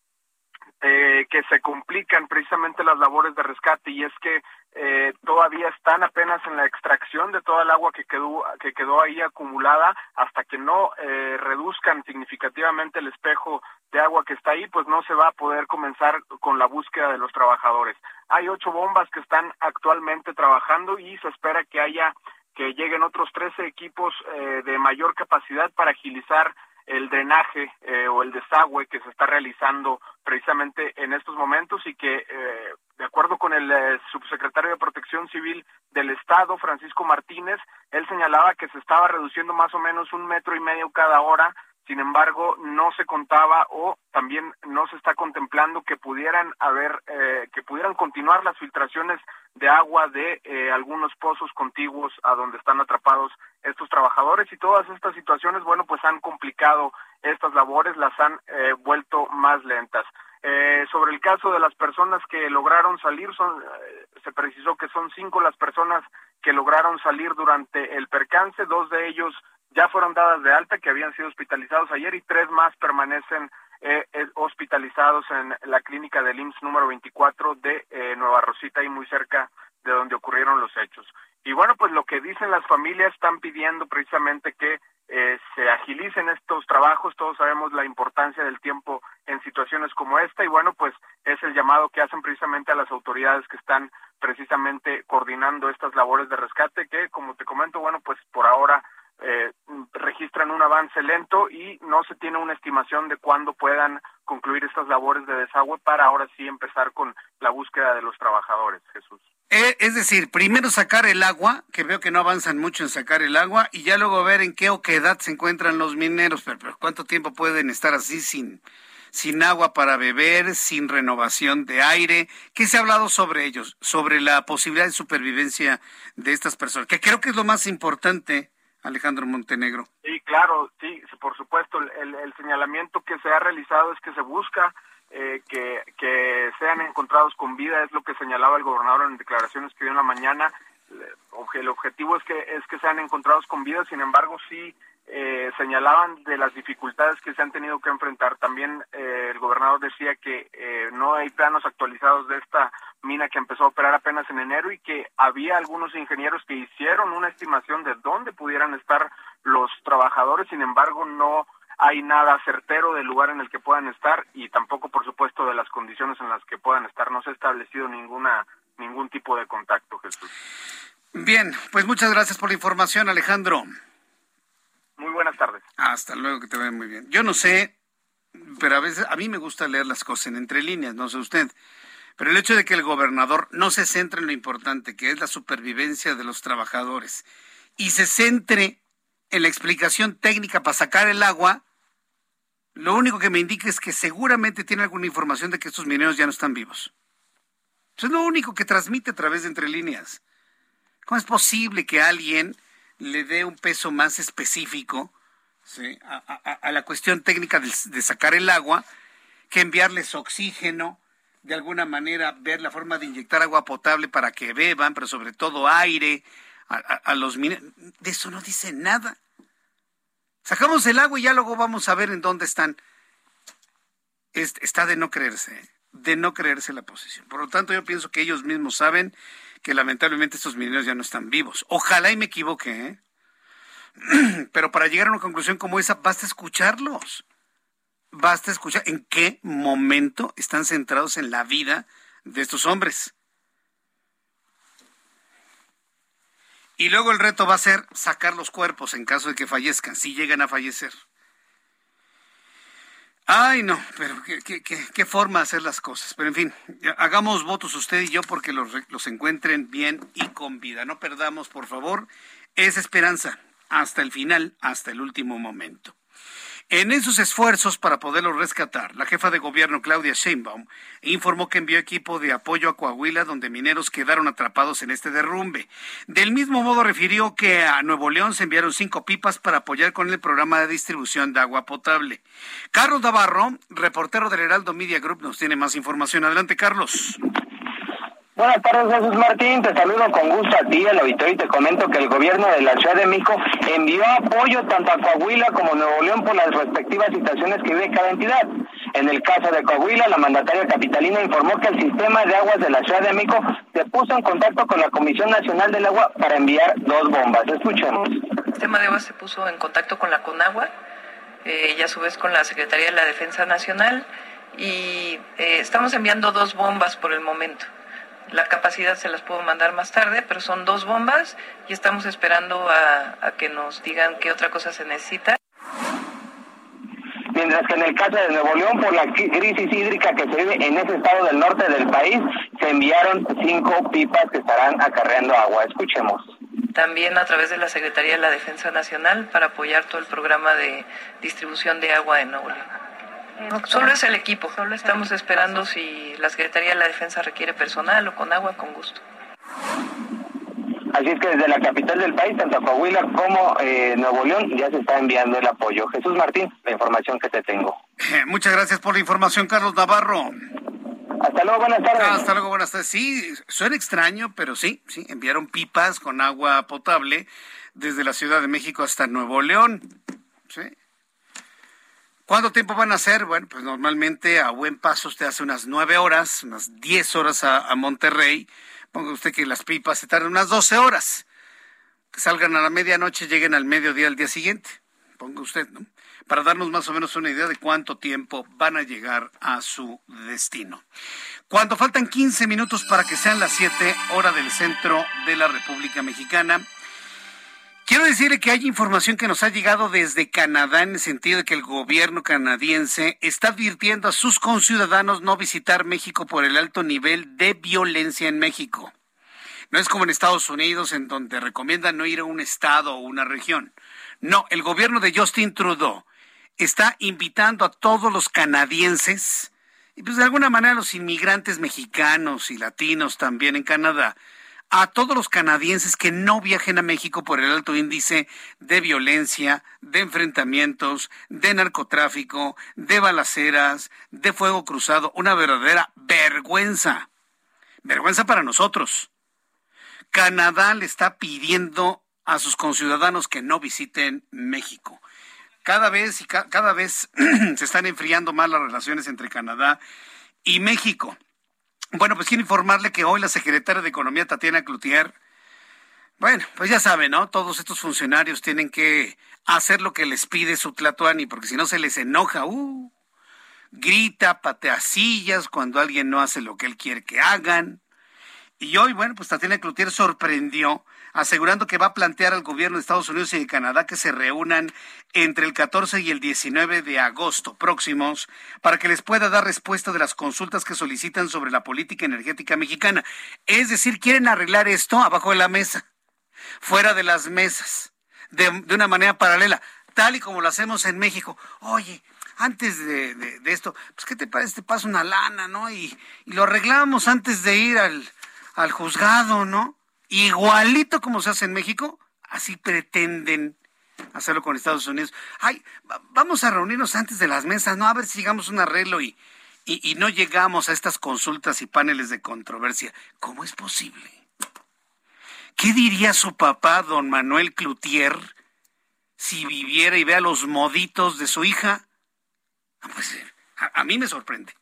eh, que se complican precisamente las labores de rescate y es que eh, todavía están apenas en la extracción de toda el agua que quedó que quedó ahí acumulada hasta que no eh, reduzcan significativamente el espejo de agua que está ahí pues no se va a poder comenzar con la búsqueda de los trabajadores. Hay ocho bombas que están actualmente trabajando y se espera que haya que lleguen otros 13 equipos eh, de mayor capacidad para agilizar el drenaje eh, o el desagüe que se está realizando precisamente en estos momentos y que, eh, de acuerdo con el eh, subsecretario de Protección Civil del Estado, Francisco Martínez, él señalaba que se estaba reduciendo más o menos un metro y medio cada hora sin embargo no se contaba o también no se está contemplando que pudieran haber eh, que pudieran continuar las filtraciones de agua de eh, algunos pozos contiguos a donde están atrapados estos trabajadores. Y todas estas situaciones bueno pues han complicado estas labores las han eh, vuelto más lentas. Sobre el caso de las personas que lograron salir son se precisó que son cinco las personas que lograron salir durante el percance dos de ellos ya fueron dadas de alta, que habían sido hospitalizados ayer y tres más permanecen eh, eh, hospitalizados en la clínica del IMSS número 24 de eh, Nueva Rosita y muy cerca de donde ocurrieron los hechos. Y bueno, pues lo que dicen las familias están pidiendo precisamente que se agilicen estos trabajos. Todos sabemos la importancia del tiempo en situaciones como esta y bueno, pues es el llamado que hacen precisamente a las autoridades que están precisamente coordinando estas labores de rescate que, como te comento, bueno, pues por ahora eh, registran un avance lento y no se tiene una estimación de cuándo puedan concluir estas labores de desagüe para ahora sí empezar con la búsqueda de los trabajadores, Jesús. Eh, es decir, primero sacar el agua, que veo que no avanzan mucho en sacar el agua, y ya luego ver en qué o qué edad se encuentran los mineros, pero, cuánto tiempo pueden estar así sin, sin agua para beber, sin renovación de aire. ¿Qué se ha hablado sobre ellos? Sobre la posibilidad de supervivencia de estas personas, que creo que es lo más importante Alejandro Montenegro. Sí, claro, sí, por supuesto. El, señalamiento que se ha realizado es que se busca eh, que, que sean encontrados con vida, es lo que señalaba el gobernador en declaraciones que dio en la mañana. El objetivo es que es que sean encontrados con vida, sin embargo, sí eh, señalaban de las dificultades que se han tenido que enfrentar. También eh, el gobernador decía que eh, no hay planos actualizados de esta mina que empezó a operar apenas en enero y que había algunos ingenieros que hicieron una estimación de dónde pudieran estar los trabajadores, sin embargo no hay nada certero del lugar en el que puedan estar y tampoco por supuesto de las condiciones en las que puedan estar. No se ha establecido ninguna ningún tipo de contacto, Jesús. Bien, pues muchas gracias por la información, Alejandro. Muy buenas tardes. Hasta luego, que te vaya muy bien. Yo no sé, pero a veces a mí me gusta leer las cosas en entre líneas, no sé usted. Pero el hecho de que el gobernador no se centre en lo importante, que es la supervivencia de los trabajadores, y se centre en la explicación técnica para sacar el agua, lo único que me indica es que seguramente tiene alguna información de que estos mineros ya no están vivos. Eso es lo único que transmite a través de entre líneas. ¿Cómo es posible que alguien le dé un peso más específico a, la cuestión técnica de, sacar el agua que enviarles oxígeno, de alguna manera ver la forma de inyectar agua potable para que beban, pero sobre todo aire a, los mineros. De eso no dice nada. Sacamos el agua y ya luego vamos a ver en dónde están. está de no creerse, de no creerse la posición. Por lo tanto, yo pienso que ellos mismos saben que lamentablemente estos mineros ya no están vivos. Ojalá y me equivoque, ¿eh? pero para llegar a una conclusión como esa, basta escucharlos. Basta escuchar en qué momento están centrados en la vida de estos hombres. Y luego el reto va a ser sacar los cuerpos en caso de que fallezcan, si llegan a fallecer. Ay, no, pero qué, forma de hacer las cosas. Pero en fin, hagamos votos usted y yo porque los, los encuentren bien y con vida. No perdamos, por favor, esa esperanza hasta el final, hasta el último momento. En esos esfuerzos para poderlo rescatar, la jefa de gobierno Claudia Sheinbaum informó que envió equipo de apoyo a Coahuila donde mineros quedaron atrapados en este derrumbe. Del mismo modo refirió que a Nuevo León se enviaron cinco pipas para apoyar con el programa de distribución de agua potable. Carlos Navarro, reportero del Heraldo Media Group, nos tiene más información. Adelante, Carlos. Buenas tardes, Jesús Martín. Te saludo con gusto a ti, al auditorio, y te comento que el gobierno de la Ciudad de México envió apoyo tanto a Coahuila como a Nuevo León por las respectivas situaciones que vive cada entidad. En el caso de Coahuila, la mandataria capitalina informó que el sistema de aguas de la Ciudad de México se puso en contacto con la Comisión Nacional del Agua para enviar dos bombas. Escuchemos. El sistema de aguas se puso en contacto con la CONAGUA eh, y a su vez con la Secretaría de la Defensa Nacional y eh, estamos enviando dos bombas por el momento. La capacidad se las puedo mandar más tarde, pero son dos bombas y estamos esperando a, que nos digan qué otra cosa se necesita. Mientras que en el caso de Nuevo León, por la crisis hídrica que se vive en ese estado del norte del país, se enviaron cinco pipas que estarán acarreando agua. Escuchemos. También a través de la Secretaría de la Defensa Nacional para apoyar todo el programa de distribución de agua en Nuevo León. Solo es el equipo. Solo Estamos esperando si la Secretaría de la Defensa requiere personal o con agua, con gusto. Así es que desde la capital del país, tanto Coahuila como eh, Nuevo León, ya se está enviando el apoyo. Jesús Martín, la información que te tengo. Muchas gracias por la información, Carlos Navarro. Hasta luego, buenas tardes. hasta luego, buenas tardes. Sí, suena extraño, pero sí, sí, enviaron pipas con agua potable desde la Ciudad de México hasta Nuevo León. Sí. ¿Cuánto tiempo van a hacer? Bueno, pues normalmente a buen paso usted hace unas nueve horas, unas diez horas a, Monterrey. Ponga usted que las pipas se tardan unas doce horas. Que salgan a la medianoche, lleguen al mediodía al día siguiente. Ponga usted, ¿no? Para darnos más o menos una idea de cuánto tiempo van a llegar a su destino. Cuando faltan 15 minutos para que sean las 7 hora del centro de la República Mexicana, Quiero decirle que hay información que nos ha llegado desde Canadá en el sentido de que el gobierno canadiense está advirtiendo a sus conciudadanos no visitar México por el alto nivel de violencia en México. No es como en Estados Unidos en donde recomiendan no ir a un estado o una región. No, el gobierno de Justin Trudeau está invitando a todos los canadienses y pues de alguna manera los inmigrantes mexicanos y latinos también en Canadá a todos los canadienses que no viajen a México por el alto índice de violencia, de enfrentamientos, de narcotráfico, de balaceras, de fuego cruzado. Una verdadera vergüenza. Vergüenza para nosotros. Canadá le está pidiendo a sus conciudadanos que no visiten México. Cada vez y cada vez se están enfriando más las relaciones entre Canadá y México. Bueno, pues quiero informarle que hoy la secretaria de Economía, Tatiana Cloutier, bueno, pues ya saben, ¿no? Todos estos funcionarios tienen que hacer lo que les pide su Tlatuani, porque si no se les enoja, uh, grita, patea sillas cuando alguien no hace lo que él quiere que hagan. Y hoy, bueno, pues Tatiana Cloutier sorprendió asegurando que va a plantear al gobierno de Estados Unidos y de Canadá que se reúnan entre el 14 y el 19 de agosto próximos para que les pueda dar respuesta de las consultas que solicitan sobre la política energética mexicana. Es decir, quieren arreglar esto abajo de la mesa, fuera de las mesas, de, una manera paralela, tal y como lo hacemos en México. Oye, antes de, esto, pues ¿qué te parece? Te pasa una lana, ¿no? Y, lo arreglamos antes de ir al, al juzgado, ¿no? Igualito como se hace en México, así pretenden hacerlo con Estados Unidos. Ay, vamos a reunirnos antes de las mesas, ¿no? A ver si llegamos a un arreglo y, y, no llegamos a estas consultas y paneles de controversia. ¿Cómo es posible? ¿Qué diría su papá, don Manuel Cloutier, si viviera y vea los moditos de su hija? Ah, pues a mí me sorprende.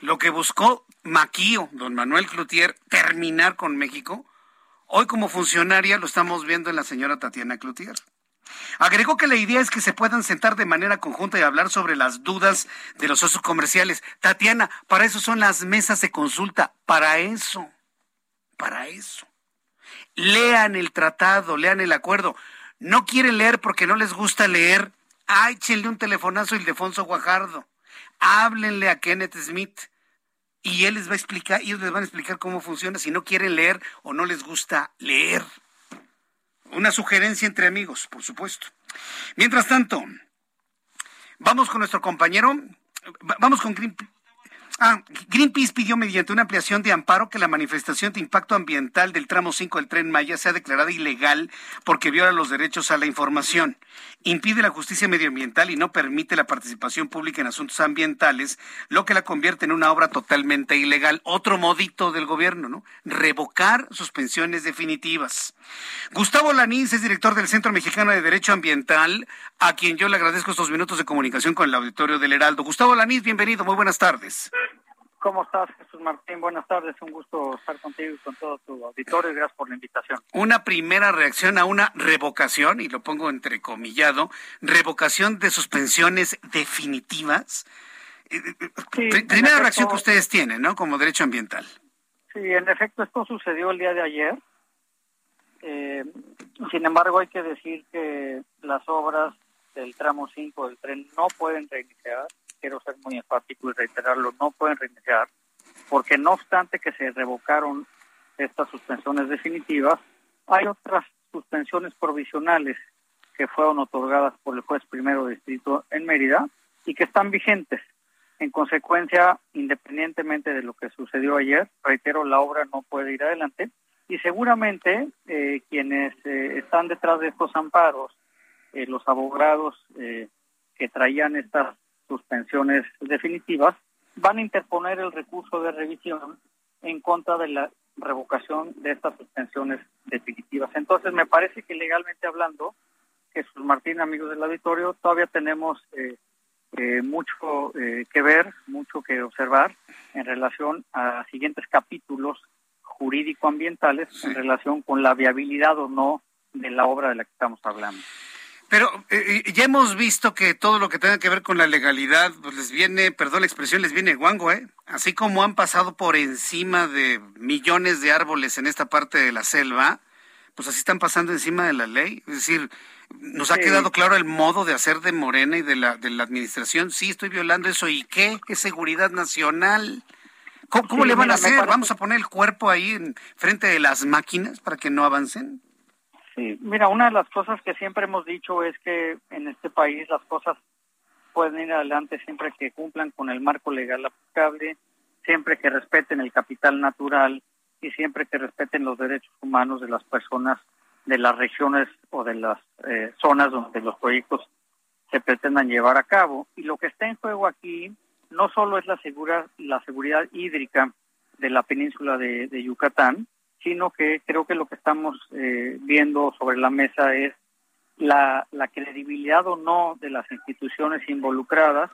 Lo que buscó Maquío, don Manuel Cloutier, terminar con México, hoy como funcionaria lo estamos viendo en la señora Tatiana Cloutier. Agregó que la idea es que se puedan sentar de manera conjunta y hablar sobre las dudas de los socios comerciales. Tatiana, para eso son las mesas de consulta, para eso, para eso. Lean el tratado, lean el acuerdo. No quieren leer porque no les gusta leer. Ah, échenle un telefonazo a Ildefonso Guajardo háblenle a Kenneth Smith y él les va a explicar, ellos les van a explicar cómo funciona si no quieren leer o no les gusta leer. Una sugerencia entre amigos, por supuesto. Mientras tanto, Vamos con nuestro compañero, vamos con. Ah, Greenpeace pidió mediante una ampliación de amparo que la manifestación de impacto ambiental del tramo 5 del tren Maya sea declarada ilegal porque viola los derechos a la información, impide la justicia medioambiental y no permite la participación pública en asuntos ambientales, lo que la convierte en una obra totalmente ilegal. Otro modito del gobierno, ¿no? Revocar suspensiones definitivas. Gustavo Lanís es director del Centro Mexicano de Derecho Ambiental, a quien yo le agradezco estos minutos de comunicación con el auditorio del Heraldo. Gustavo Lanís, bienvenido, muy buenas tardes. ¿Cómo estás, Jesús Martín? Buenas tardes, un gusto estar contigo y con todo tu auditorio gracias por la invitación. Una primera reacción a una revocación, y lo pongo entrecomillado, revocación de suspensiones definitivas. Eh, eh, primera reacción que ustedes tienen, ¿no? Como derecho ambiental. Sí, en efecto, esto sucedió el día de ayer. Eh, sin embargo, hay que decir que las obras del tramo 5 del tren no pueden reiniciar quiero ser muy enfático y reiterarlo, no pueden reiniciar, porque no obstante que se revocaron estas suspensiones definitivas, hay otras suspensiones provisionales que fueron otorgadas por el juez primero de distrito en Mérida y que están vigentes. En consecuencia, independientemente de lo que sucedió ayer, reitero, la obra no puede ir adelante y seguramente eh, quienes eh, están detrás de estos amparos, eh, los abogados que traían estas suspensiones definitivas, van a interponer el recurso de revisión en contra de la revocación de estas suspensiones definitivas. Entonces, me parece que legalmente hablando, Jesús Martín, amigos del auditorio, todavía tenemos eh, eh, mucho eh, que ver, mucho que observar en relación a siguientes capítulos jurídico-ambientales en relación con la viabilidad o no de la obra de la que estamos hablando. Pero eh, eh, ya hemos visto que todo lo que tenga que ver con la legalidad, pues les viene, perdón la expresión, les viene guango, ¿eh? Así como han pasado por encima de millones de árboles en esta parte de la selva, pues así están pasando encima de la ley. Es decir, nos ha quedado claro el modo de hacer de Morena y de la, de la administración. Sí, estoy violando eso. ¿Y qué? ¿Qué seguridad nacional? ¿Cómo, le van a hacer? ¿Vamos a poner el cuerpo ahí en frente de las máquinas para que no avancen? Sí, mira, una de las cosas que siempre hemos dicho es que en este país las cosas pueden ir adelante siempre que cumplan con el marco legal aplicable, siempre que respeten el capital natural y siempre que respeten los derechos humanos de las personas de las regiones o de las eh, zonas donde los proyectos se pretendan llevar a cabo. Y lo que está en juego aquí no solo es la, segura, la seguridad hídrica de la península de Yucatán, sino que creo que lo que estamos eh, viendo sobre la mesa es la, credibilidad o no de las instituciones involucradas,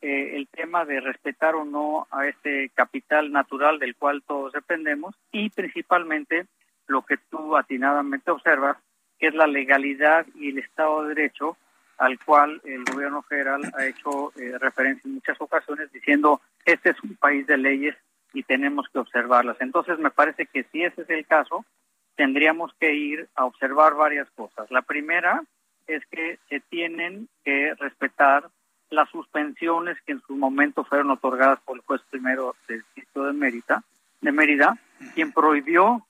eh, el tema de respetar o no a este capital natural del cual todos dependemos y principalmente lo que tú atinadamente observas, que es la legalidad y el Estado de Derecho al cual el gobierno federal ha hecho eh, referencia en muchas ocasiones diciendo este es un país de leyes y tenemos que observarlas. Entonces me parece que si ese es el caso, tendríamos que ir a observar varias cosas. La primera es que se tienen que respetar las suspensiones que en su momento fueron otorgadas por el juez primero del sitio de Mérida, de Mérida, quien prohibió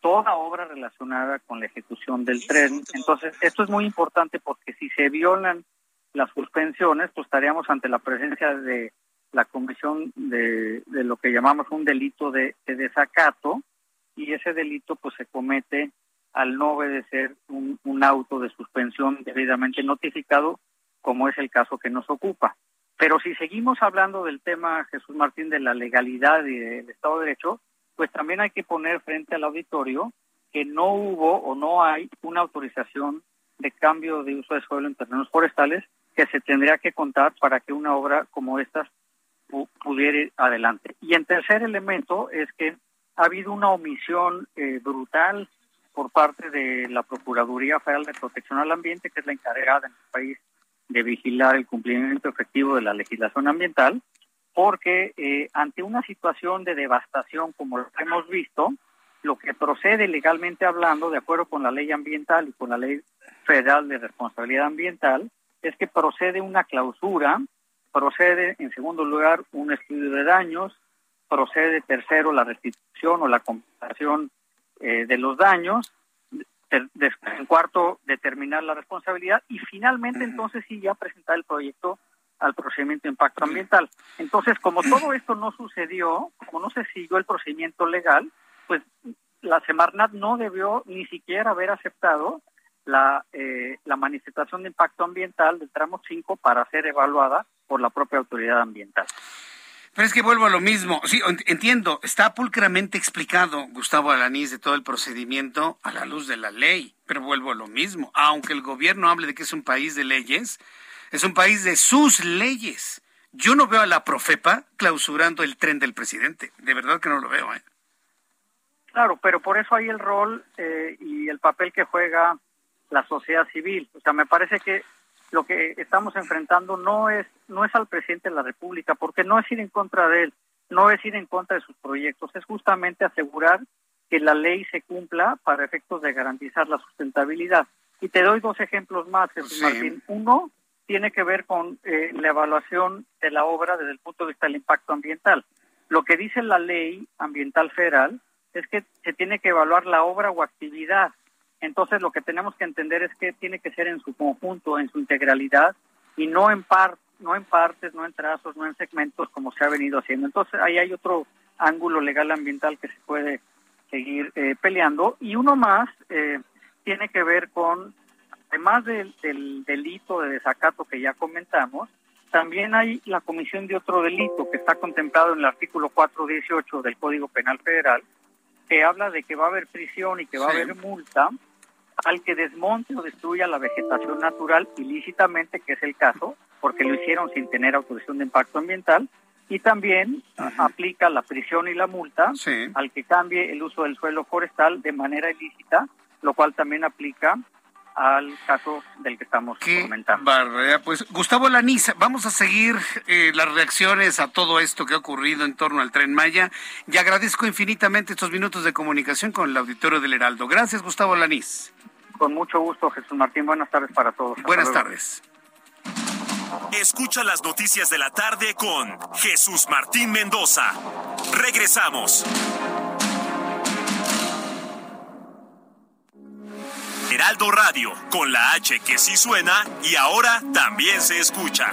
toda obra relacionada con la ejecución del tren. Entonces, esto es muy importante porque si se violan las suspensiones, pues estaríamos ante la presencia de la comisión de, de lo que llamamos un delito de, desacato y ese delito pues se comete al no obedecer un, un auto de suspensión debidamente notificado, como es el caso que nos ocupa. Pero si seguimos hablando del tema, Jesús Martín, de la legalidad y del Estado de Derecho, pues también hay que poner frente al auditorio que no hubo o no hay una autorización de cambio de uso de suelo en terrenos forestales que se tendría que contar para que una obra como esta pudiera ir adelante. Y en tercer elemento es que ha habido una omisión eh, brutal por parte de la Procuraduría Federal de Protección al Ambiente, que es la encargada en el país de vigilar el cumplimiento efectivo de la legislación ambiental, porque eh, ante una situación de devastación como lo que hemos visto, lo que procede legalmente hablando, de acuerdo con la ley ambiental y con la ley federal de responsabilidad ambiental, es que procede una clausura procede, en segundo lugar, un estudio de daños, procede, tercero, la restitución o la compensación eh, de los daños, en cuarto, determinar la responsabilidad y finalmente entonces sí ya presentar el proyecto al procedimiento de impacto ambiental. Entonces, como todo esto no sucedió, como no se siguió el procedimiento legal, pues la Semarnat no debió ni siquiera haber aceptado la, eh, la manifestación de impacto ambiental del tramo 5 para ser evaluada por la propia autoridad ambiental. Pero es que vuelvo a lo mismo. Sí, entiendo, está pulcramente explicado, Gustavo Alanís, de todo el procedimiento a la luz de la ley. Pero vuelvo a lo mismo. Aunque el gobierno hable de que es un país de leyes, es un país de sus leyes. Yo no veo a la Profepa clausurando el tren del presidente. De verdad que no lo veo. ¿eh? Claro, pero por eso hay el rol eh, y el papel que juega la sociedad civil. O sea, me parece que lo que estamos enfrentando no es no es al presidente de la República, porque no es ir en contra de él, no es ir en contra de sus proyectos, es justamente asegurar que la ley se cumpla para efectos de garantizar la sustentabilidad. Y te doy dos ejemplos más, Jesús Martín. Uno tiene que ver con eh, la evaluación de la obra desde el punto de vista del impacto ambiental. Lo que dice la ley ambiental federal es que se tiene que evaluar la obra o actividad entonces lo que tenemos que entender es que tiene que ser en su conjunto, en su integralidad y no en par, no en partes, no en trazos, no en segmentos como se ha venido haciendo. Entonces ahí hay otro ángulo legal ambiental que se puede seguir eh, peleando y uno más eh, tiene que ver con además del, del delito de desacato que ya comentamos, también hay la comisión de otro delito que está contemplado en el artículo 418 del Código Penal Federal, que habla de que va a haber prisión y que va a haber multa al que desmonte o destruya la vegetación natural ilícitamente, que es el caso, porque lo hicieron sin tener autorización de impacto ambiental, y también aplica la prisión y la multa al que cambie el uso del suelo forestal de manera ilícita, lo cual también aplica al caso del que estamos comentando. Pues Gustavo Laniza, vamos a seguir eh, las reacciones a todo esto que ha ocurrido en torno al tren Maya y agradezco infinitamente estos minutos de comunicación con el auditorio del Heraldo. Gracias, Gustavo Laniz. Con mucho gusto, Jesús Martín. Buenas tardes para todos. Buenas tardes. Escucha las noticias de la tarde con Jesús Martín Mendoza. Regresamos. Heraldo Radio, con la H que sí suena y ahora también se escucha.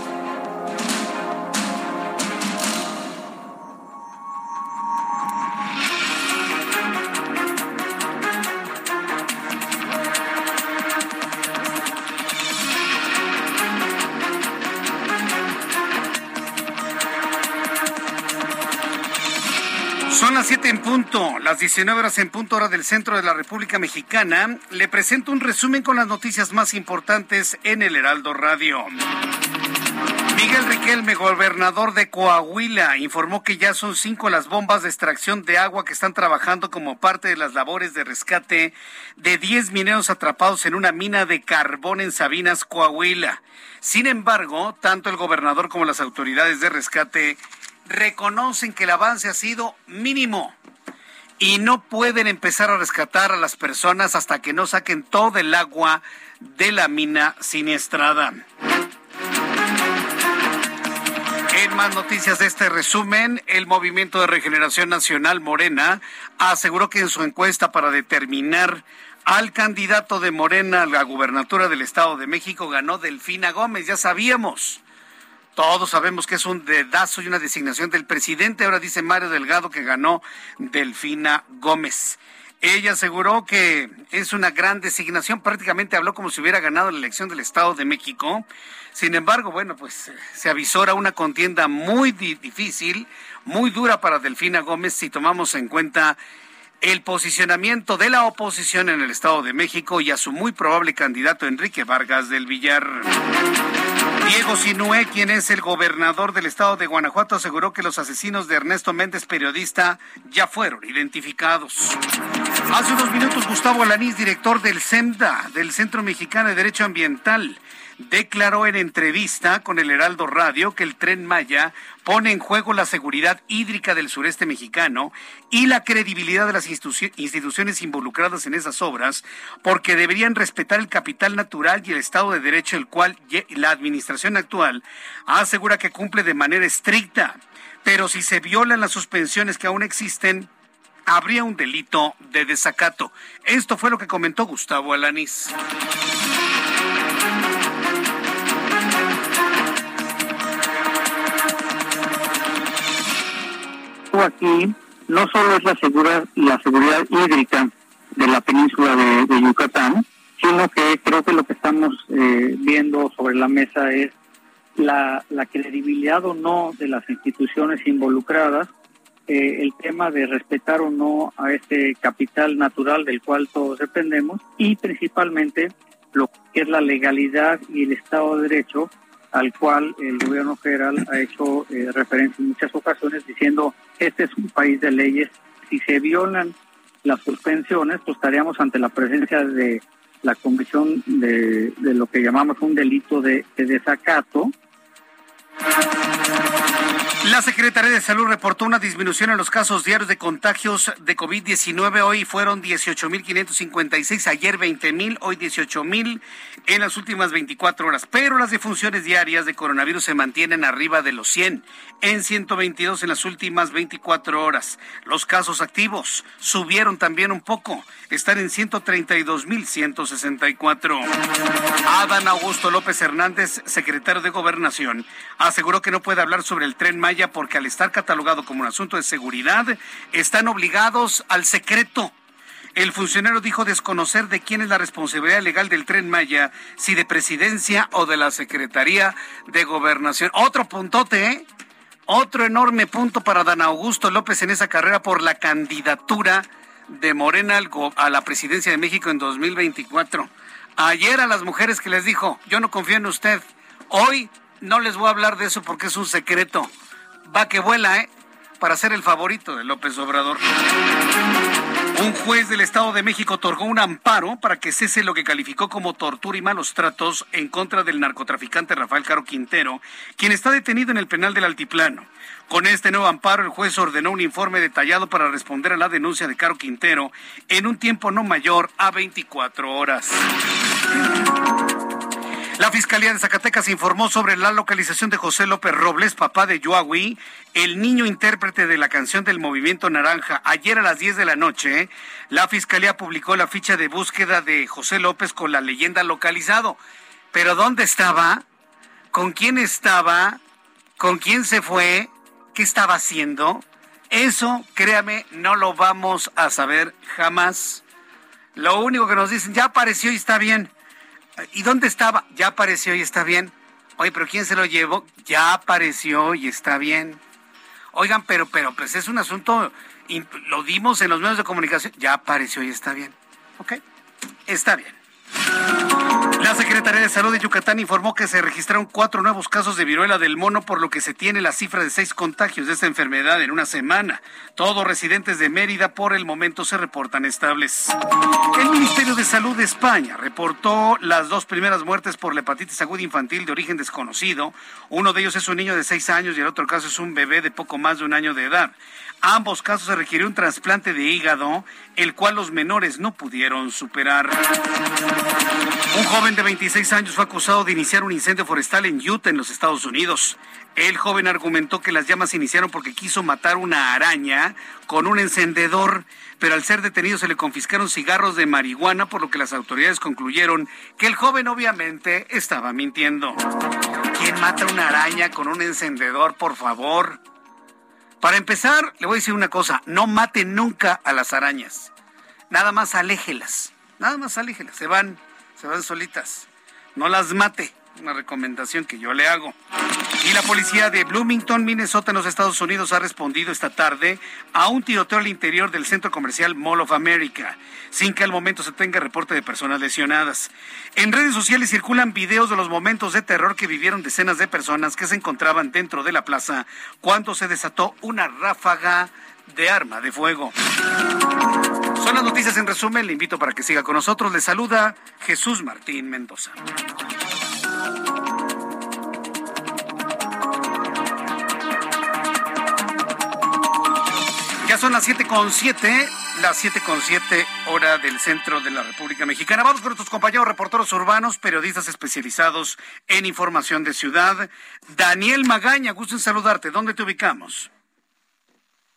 7 en punto, las 19 horas en punto hora del centro de la República Mexicana. Le presento un resumen con las noticias más importantes en el Heraldo Radio. Miguel Riquelme, gobernador de Coahuila, informó que ya son cinco las bombas de extracción de agua que están trabajando como parte de las labores de rescate de 10 mineros atrapados en una mina de carbón en Sabinas, Coahuila. Sin embargo, tanto el gobernador como las autoridades de rescate reconocen que el avance ha sido mínimo y no pueden empezar a rescatar a las personas hasta que no saquen todo el agua de la mina siniestrada. En más noticias de este resumen, el Movimiento de Regeneración Nacional Morena aseguró que en su encuesta para determinar al candidato de Morena a la gubernatura del Estado de México ganó Delfina Gómez, ya sabíamos. Todos sabemos que es un dedazo y una designación del presidente. Ahora dice Mario Delgado que ganó Delfina Gómez. Ella aseguró que es una gran designación, prácticamente habló como si hubiera ganado la elección del Estado de México. Sin embargo, bueno, pues se avisora una contienda muy difícil, muy dura para Delfina Gómez si tomamos en cuenta el posicionamiento de la oposición en el Estado de México y a su muy probable candidato Enrique Vargas del Villar. Diego Sinué, quien es el gobernador del estado de Guanajuato, aseguró que los asesinos de Ernesto Méndez, periodista, ya fueron identificados. Hace unos minutos Gustavo Alanís, director del CEMDA, del Centro Mexicano de Derecho Ambiental, declaró en entrevista con el Heraldo Radio que el tren Maya pone en juego la seguridad hídrica del sureste mexicano y la credibilidad de las instituciones involucradas en esas obras, porque deberían respetar el capital natural y el Estado de Derecho, el cual la administración actual asegura que cumple de manera estricta. Pero si se violan las suspensiones que aún existen, habría un delito de desacato. Esto fue lo que comentó Gustavo Alanís. Aquí no solo es la seguridad, la seguridad hídrica de la península de, Yucatán, sino que creo que lo que estamos eh, viendo sobre la mesa es la, la credibilidad o no de las instituciones involucradas eh, el tema de respetar o no a este capital natural del cual todos dependemos y principalmente lo que es la legalidad y el Estado de Derecho al cual el gobierno federal ha hecho eh, referencia en muchas ocasiones diciendo este es un país de leyes. Si se violan las suspensiones, pues estaríamos ante la presencia de la comisión de, lo que llamamos un delito de desacato la Secretaría de Salud reportó una disminución en los casos diarios de contagios de COVID-19. Hoy fueron 18.556, ayer 20.000, hoy 18.000 en las últimas 24 horas. Pero las defunciones diarias de coronavirus se mantienen arriba de los 100, en 122 en las últimas 24 horas. Los casos activos subieron también un poco, están en 132.164. Adán Augusto López Hernández, secretario de Gobernación, aseguró que no puede hablar sobre el tren Maya porque al estar catalogado como un asunto de seguridad, están obligados al secreto. El funcionario dijo desconocer de quién es la responsabilidad legal del tren Maya, si de presidencia o de la Secretaría de Gobernación. Otro puntote, ¿eh? Otro enorme punto para Dan Augusto López en esa carrera por la candidatura de Morena a la presidencia de México en 2024. Ayer a las mujeres que les dijo, yo no confío en usted. Hoy no les voy a hablar de eso porque es un secreto. Va que vuela, ¿eh? Para ser el favorito de López Obrador. Un juez del Estado de México otorgó un amparo para que cese lo que calificó como tortura y malos tratos en contra del narcotraficante Rafael Caro Quintero, quien está detenido en el penal del Altiplano. Con este nuevo amparo, el juez ordenó un informe detallado para responder a la denuncia de Caro Quintero en un tiempo no mayor a 24 horas. La Fiscalía de Zacatecas informó sobre la localización de José López Robles, papá de Yoahui, el niño intérprete de la canción del Movimiento Naranja. Ayer a las 10 de la noche, la Fiscalía publicó la ficha de búsqueda de José López con la leyenda localizado. Pero ¿dónde estaba? ¿Con quién estaba? ¿Con quién se fue? ¿Qué estaba haciendo? Eso, créame, no lo vamos a saber jamás. Lo único que nos dicen, ya apareció y está bien. ¿Y dónde estaba? Ya apareció y está bien. Oye, pero ¿quién se lo llevó? Ya apareció y está bien. Oigan, pero, pero, pues es un asunto, lo dimos en los medios de comunicación, ya apareció y está bien. ¿Ok? Está bien. La Secretaría de Salud de Yucatán informó que se registraron cuatro nuevos casos de viruela del mono, por lo que se tiene la cifra de seis contagios de esta enfermedad en una semana. Todos residentes de Mérida por el momento se reportan estables. El Ministerio de Salud de España reportó las dos primeras muertes por la hepatitis aguda infantil de origen desconocido. Uno de ellos es un niño de seis años y el otro caso es un bebé de poco más de un año de edad. Ambos casos se requirió un trasplante de hígado, el cual los menores no pudieron superar. Un joven de 26 años fue acusado de iniciar un incendio forestal en Utah, en los Estados Unidos. El joven argumentó que las llamas iniciaron porque quiso matar una araña con un encendedor, pero al ser detenido se le confiscaron cigarros de marihuana, por lo que las autoridades concluyeron que el joven obviamente estaba mintiendo. ¿Quién mata una araña con un encendedor, por favor? Para empezar, le voy a decir una cosa, no mate nunca a las arañas. Nada más aléjelas. Nada más aléjelas. Se van, se van solitas. No las mate. Una recomendación que yo le hago. Y la policía de Bloomington, Minnesota, en los Estados Unidos, ha respondido esta tarde a un tiroteo al interior del centro comercial Mall of America, sin que al momento se tenga reporte de personas lesionadas. En redes sociales circulan videos de los momentos de terror que vivieron decenas de personas que se encontraban dentro de la plaza cuando se desató una ráfaga de arma de fuego. Son las noticias en resumen. Le invito para que siga con nosotros. Le saluda Jesús Martín Mendoza. Son las siete con siete, las siete con siete hora del centro de la República Mexicana. Vamos con nuestros compañeros reporteros urbanos, periodistas especializados en información de ciudad. Daniel Magaña, gusto en saludarte. ¿Dónde te ubicamos?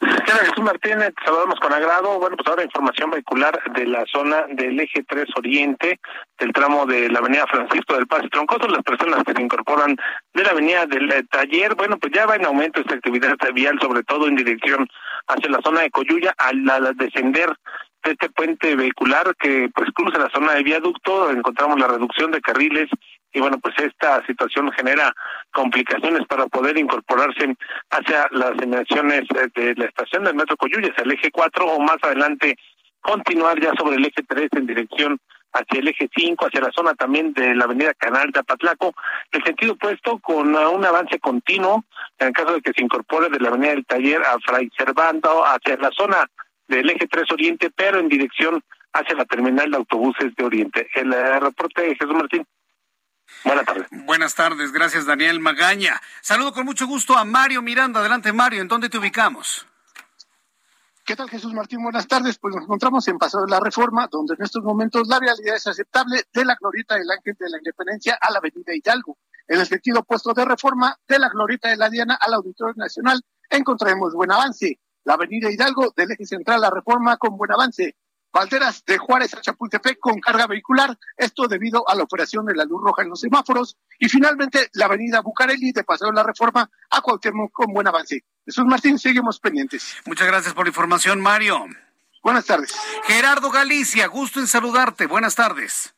Jesús Martínez, saludamos con agrado. Bueno, pues ahora información vehicular de la zona del eje 3 Oriente, del tramo de la avenida Francisco del Paz y Troncoso. Las personas que se incorporan de la avenida del Taller, bueno, pues ya va en aumento esta actividad vial, sobre todo en dirección hacia la zona de Coyuya, al, al descender de este puente vehicular que pues cruza la zona de viaducto, encontramos la reducción de carriles y bueno, pues esta situación genera complicaciones para poder incorporarse hacia las inmediaciones de la estación del Metro Coyuyas, el eje 4 o más adelante continuar ya sobre el eje 3 en dirección hacia el eje 5, hacia la zona también de la avenida Canal de Apatlaco, el sentido opuesto con uh, un avance continuo en caso de que se incorpore de la avenida del Taller a Fray Servando hacia la zona del eje 3 Oriente, pero en dirección hacia la terminal de autobuses de Oriente. El eh, reporte de Jesús Martín. Buenas tardes. Buenas tardes, gracias Daniel Magaña. Saludo con mucho gusto a Mario Miranda. Adelante Mario, ¿en dónde te ubicamos? ¿Qué tal Jesús Martín? Buenas tardes. Pues nos encontramos en Paso de la Reforma, donde en estos momentos la realidad es aceptable de la glorita del Ángel de la Independencia a la Avenida Hidalgo. En el sentido opuesto de Reforma, de la glorita de la Diana al Auditorio Nacional, encontraremos buen avance. La Avenida Hidalgo del eje central a Reforma con buen avance. Valderas de Juárez a Chapultepec con carga vehicular, esto debido a la operación de la luz roja en los semáforos, y finalmente la avenida Bucareli de Paseo de la Reforma a Cuauhtémoc con buen avance. Jesús Martín, seguimos pendientes. Muchas gracias por la información, Mario. Buenas tardes. Gerardo Galicia, gusto en saludarte. Buenas tardes.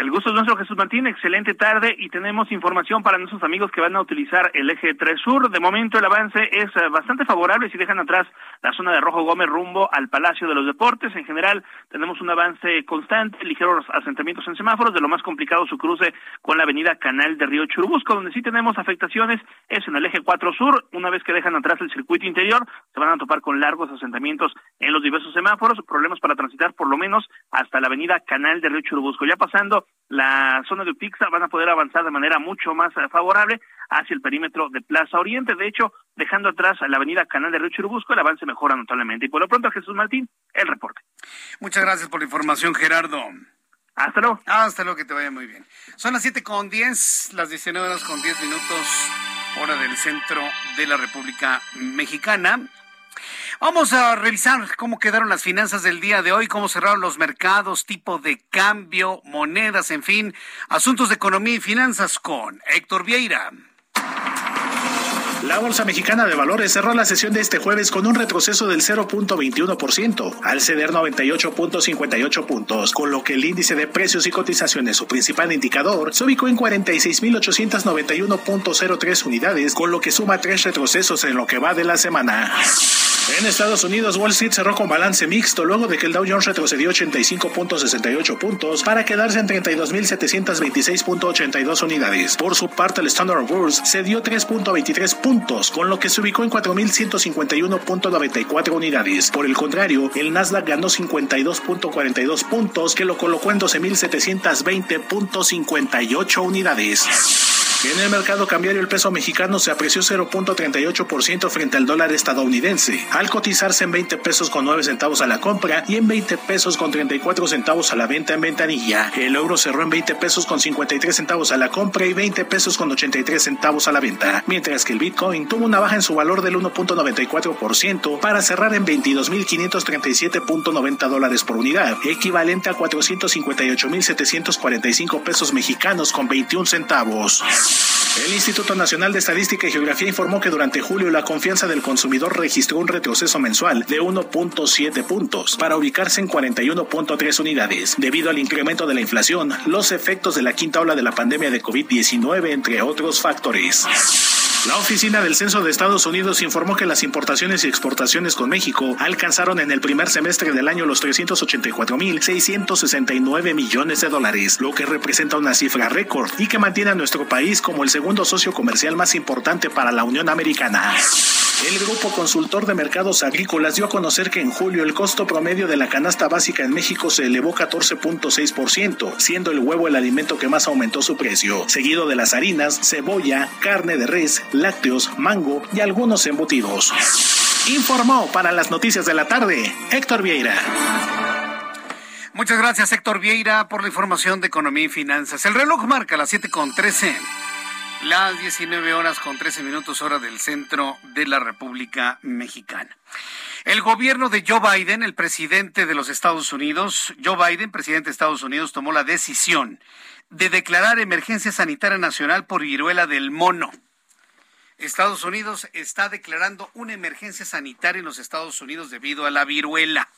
El gusto es nuestro, Jesús Martín. Excelente tarde y tenemos información para nuestros amigos que van a utilizar el eje 3 Sur. De momento el avance es eh, bastante favorable si dejan atrás la zona de Rojo Gómez rumbo al Palacio de los Deportes. En general tenemos un avance constante, ligeros asentamientos en semáforos. De lo más complicado su cruce con la avenida Canal de Río Churubusco, donde sí tenemos afectaciones es en el eje 4 Sur. Una vez que dejan atrás el circuito interior, se van a topar con largos asentamientos en los diversos semáforos, problemas para transitar por lo menos hasta la avenida Canal de Río Churubusco. Ya pasando la zona de Upixa van a poder avanzar de manera mucho más eh, favorable hacia el perímetro de Plaza Oriente. De hecho, dejando atrás la avenida Canal de Río Churubusco, el avance mejora notablemente. Y por lo pronto, Jesús Martín, el reporte. Muchas gracias por la información, Gerardo. Hasta luego. Hasta luego, que te vaya muy bien. Son las siete con diez, las 19 horas con 10 minutos, hora del centro de la República Mexicana. Vamos a revisar cómo quedaron las finanzas del día de hoy, cómo cerraron los mercados, tipo de cambio, monedas, en fin, asuntos de economía y finanzas con Héctor Vieira. La Bolsa Mexicana de Valores cerró la sesión de este jueves con un retroceso del 0.21%, al ceder 98.58 puntos, con lo que el índice de precios y cotizaciones, su principal indicador, se ubicó en 46.891.03 unidades, con lo que suma tres retrocesos en lo que va de la semana. En Estados Unidos, Wall Street cerró con balance mixto luego de que el Dow Jones retrocedió 85.68 puntos para quedarse en 32.726.82 unidades. Por su parte, el Standard Poor's cedió 3.23 puntos, con lo que se ubicó en 4.151.94 unidades. Por el contrario, el Nasdaq ganó 52.42 puntos, que lo colocó en 12.720.58 unidades. En el mercado cambiario el peso mexicano se apreció 0.38% frente al dólar estadounidense, al cotizarse en 20 pesos con 9 centavos a la compra y en 20 pesos con 34 centavos a la venta en ventanilla. El euro cerró en 20 pesos con 53 centavos a la compra y 20 pesos con 83 centavos a la venta, mientras que el Bitcoin tuvo una baja en su valor del 1.94% para cerrar en 22.537.90 dólares por unidad, equivalente a 458.745 pesos mexicanos con 21 centavos. El Instituto Nacional de Estadística y Geografía informó que durante julio la confianza del consumidor registró un retroceso mensual de 1.7 puntos para ubicarse en 41.3 unidades, debido al incremento de la inflación, los efectos de la quinta ola de la pandemia de COVID-19, entre otros factores. La Oficina del Censo de Estados Unidos informó que las importaciones y exportaciones con México alcanzaron en el primer semestre del año los 384.669 millones de dólares, lo que representa una cifra récord y que mantiene a nuestro país como el segundo socio comercial más importante para la Unión Americana. El Grupo Consultor de Mercados Agrícolas dio a conocer que en julio el costo promedio de la canasta básica en México se elevó 14.6%, siendo el huevo el alimento que más aumentó su precio, seguido de las harinas, cebolla, carne de res, lácteos, mango y algunos embutidos. Informó para las noticias de la tarde Héctor Vieira. Muchas gracias Héctor Vieira por la información de economía y finanzas. El reloj marca las 7 con 13. Las 19 horas con 13 minutos hora del centro de la República Mexicana. El gobierno de Joe Biden, el presidente de los Estados Unidos, Joe Biden, presidente de Estados Unidos, tomó la decisión de declarar emergencia sanitaria nacional por viruela del mono. Estados Unidos está declarando una emergencia sanitaria en los Estados Unidos debido a la viruela.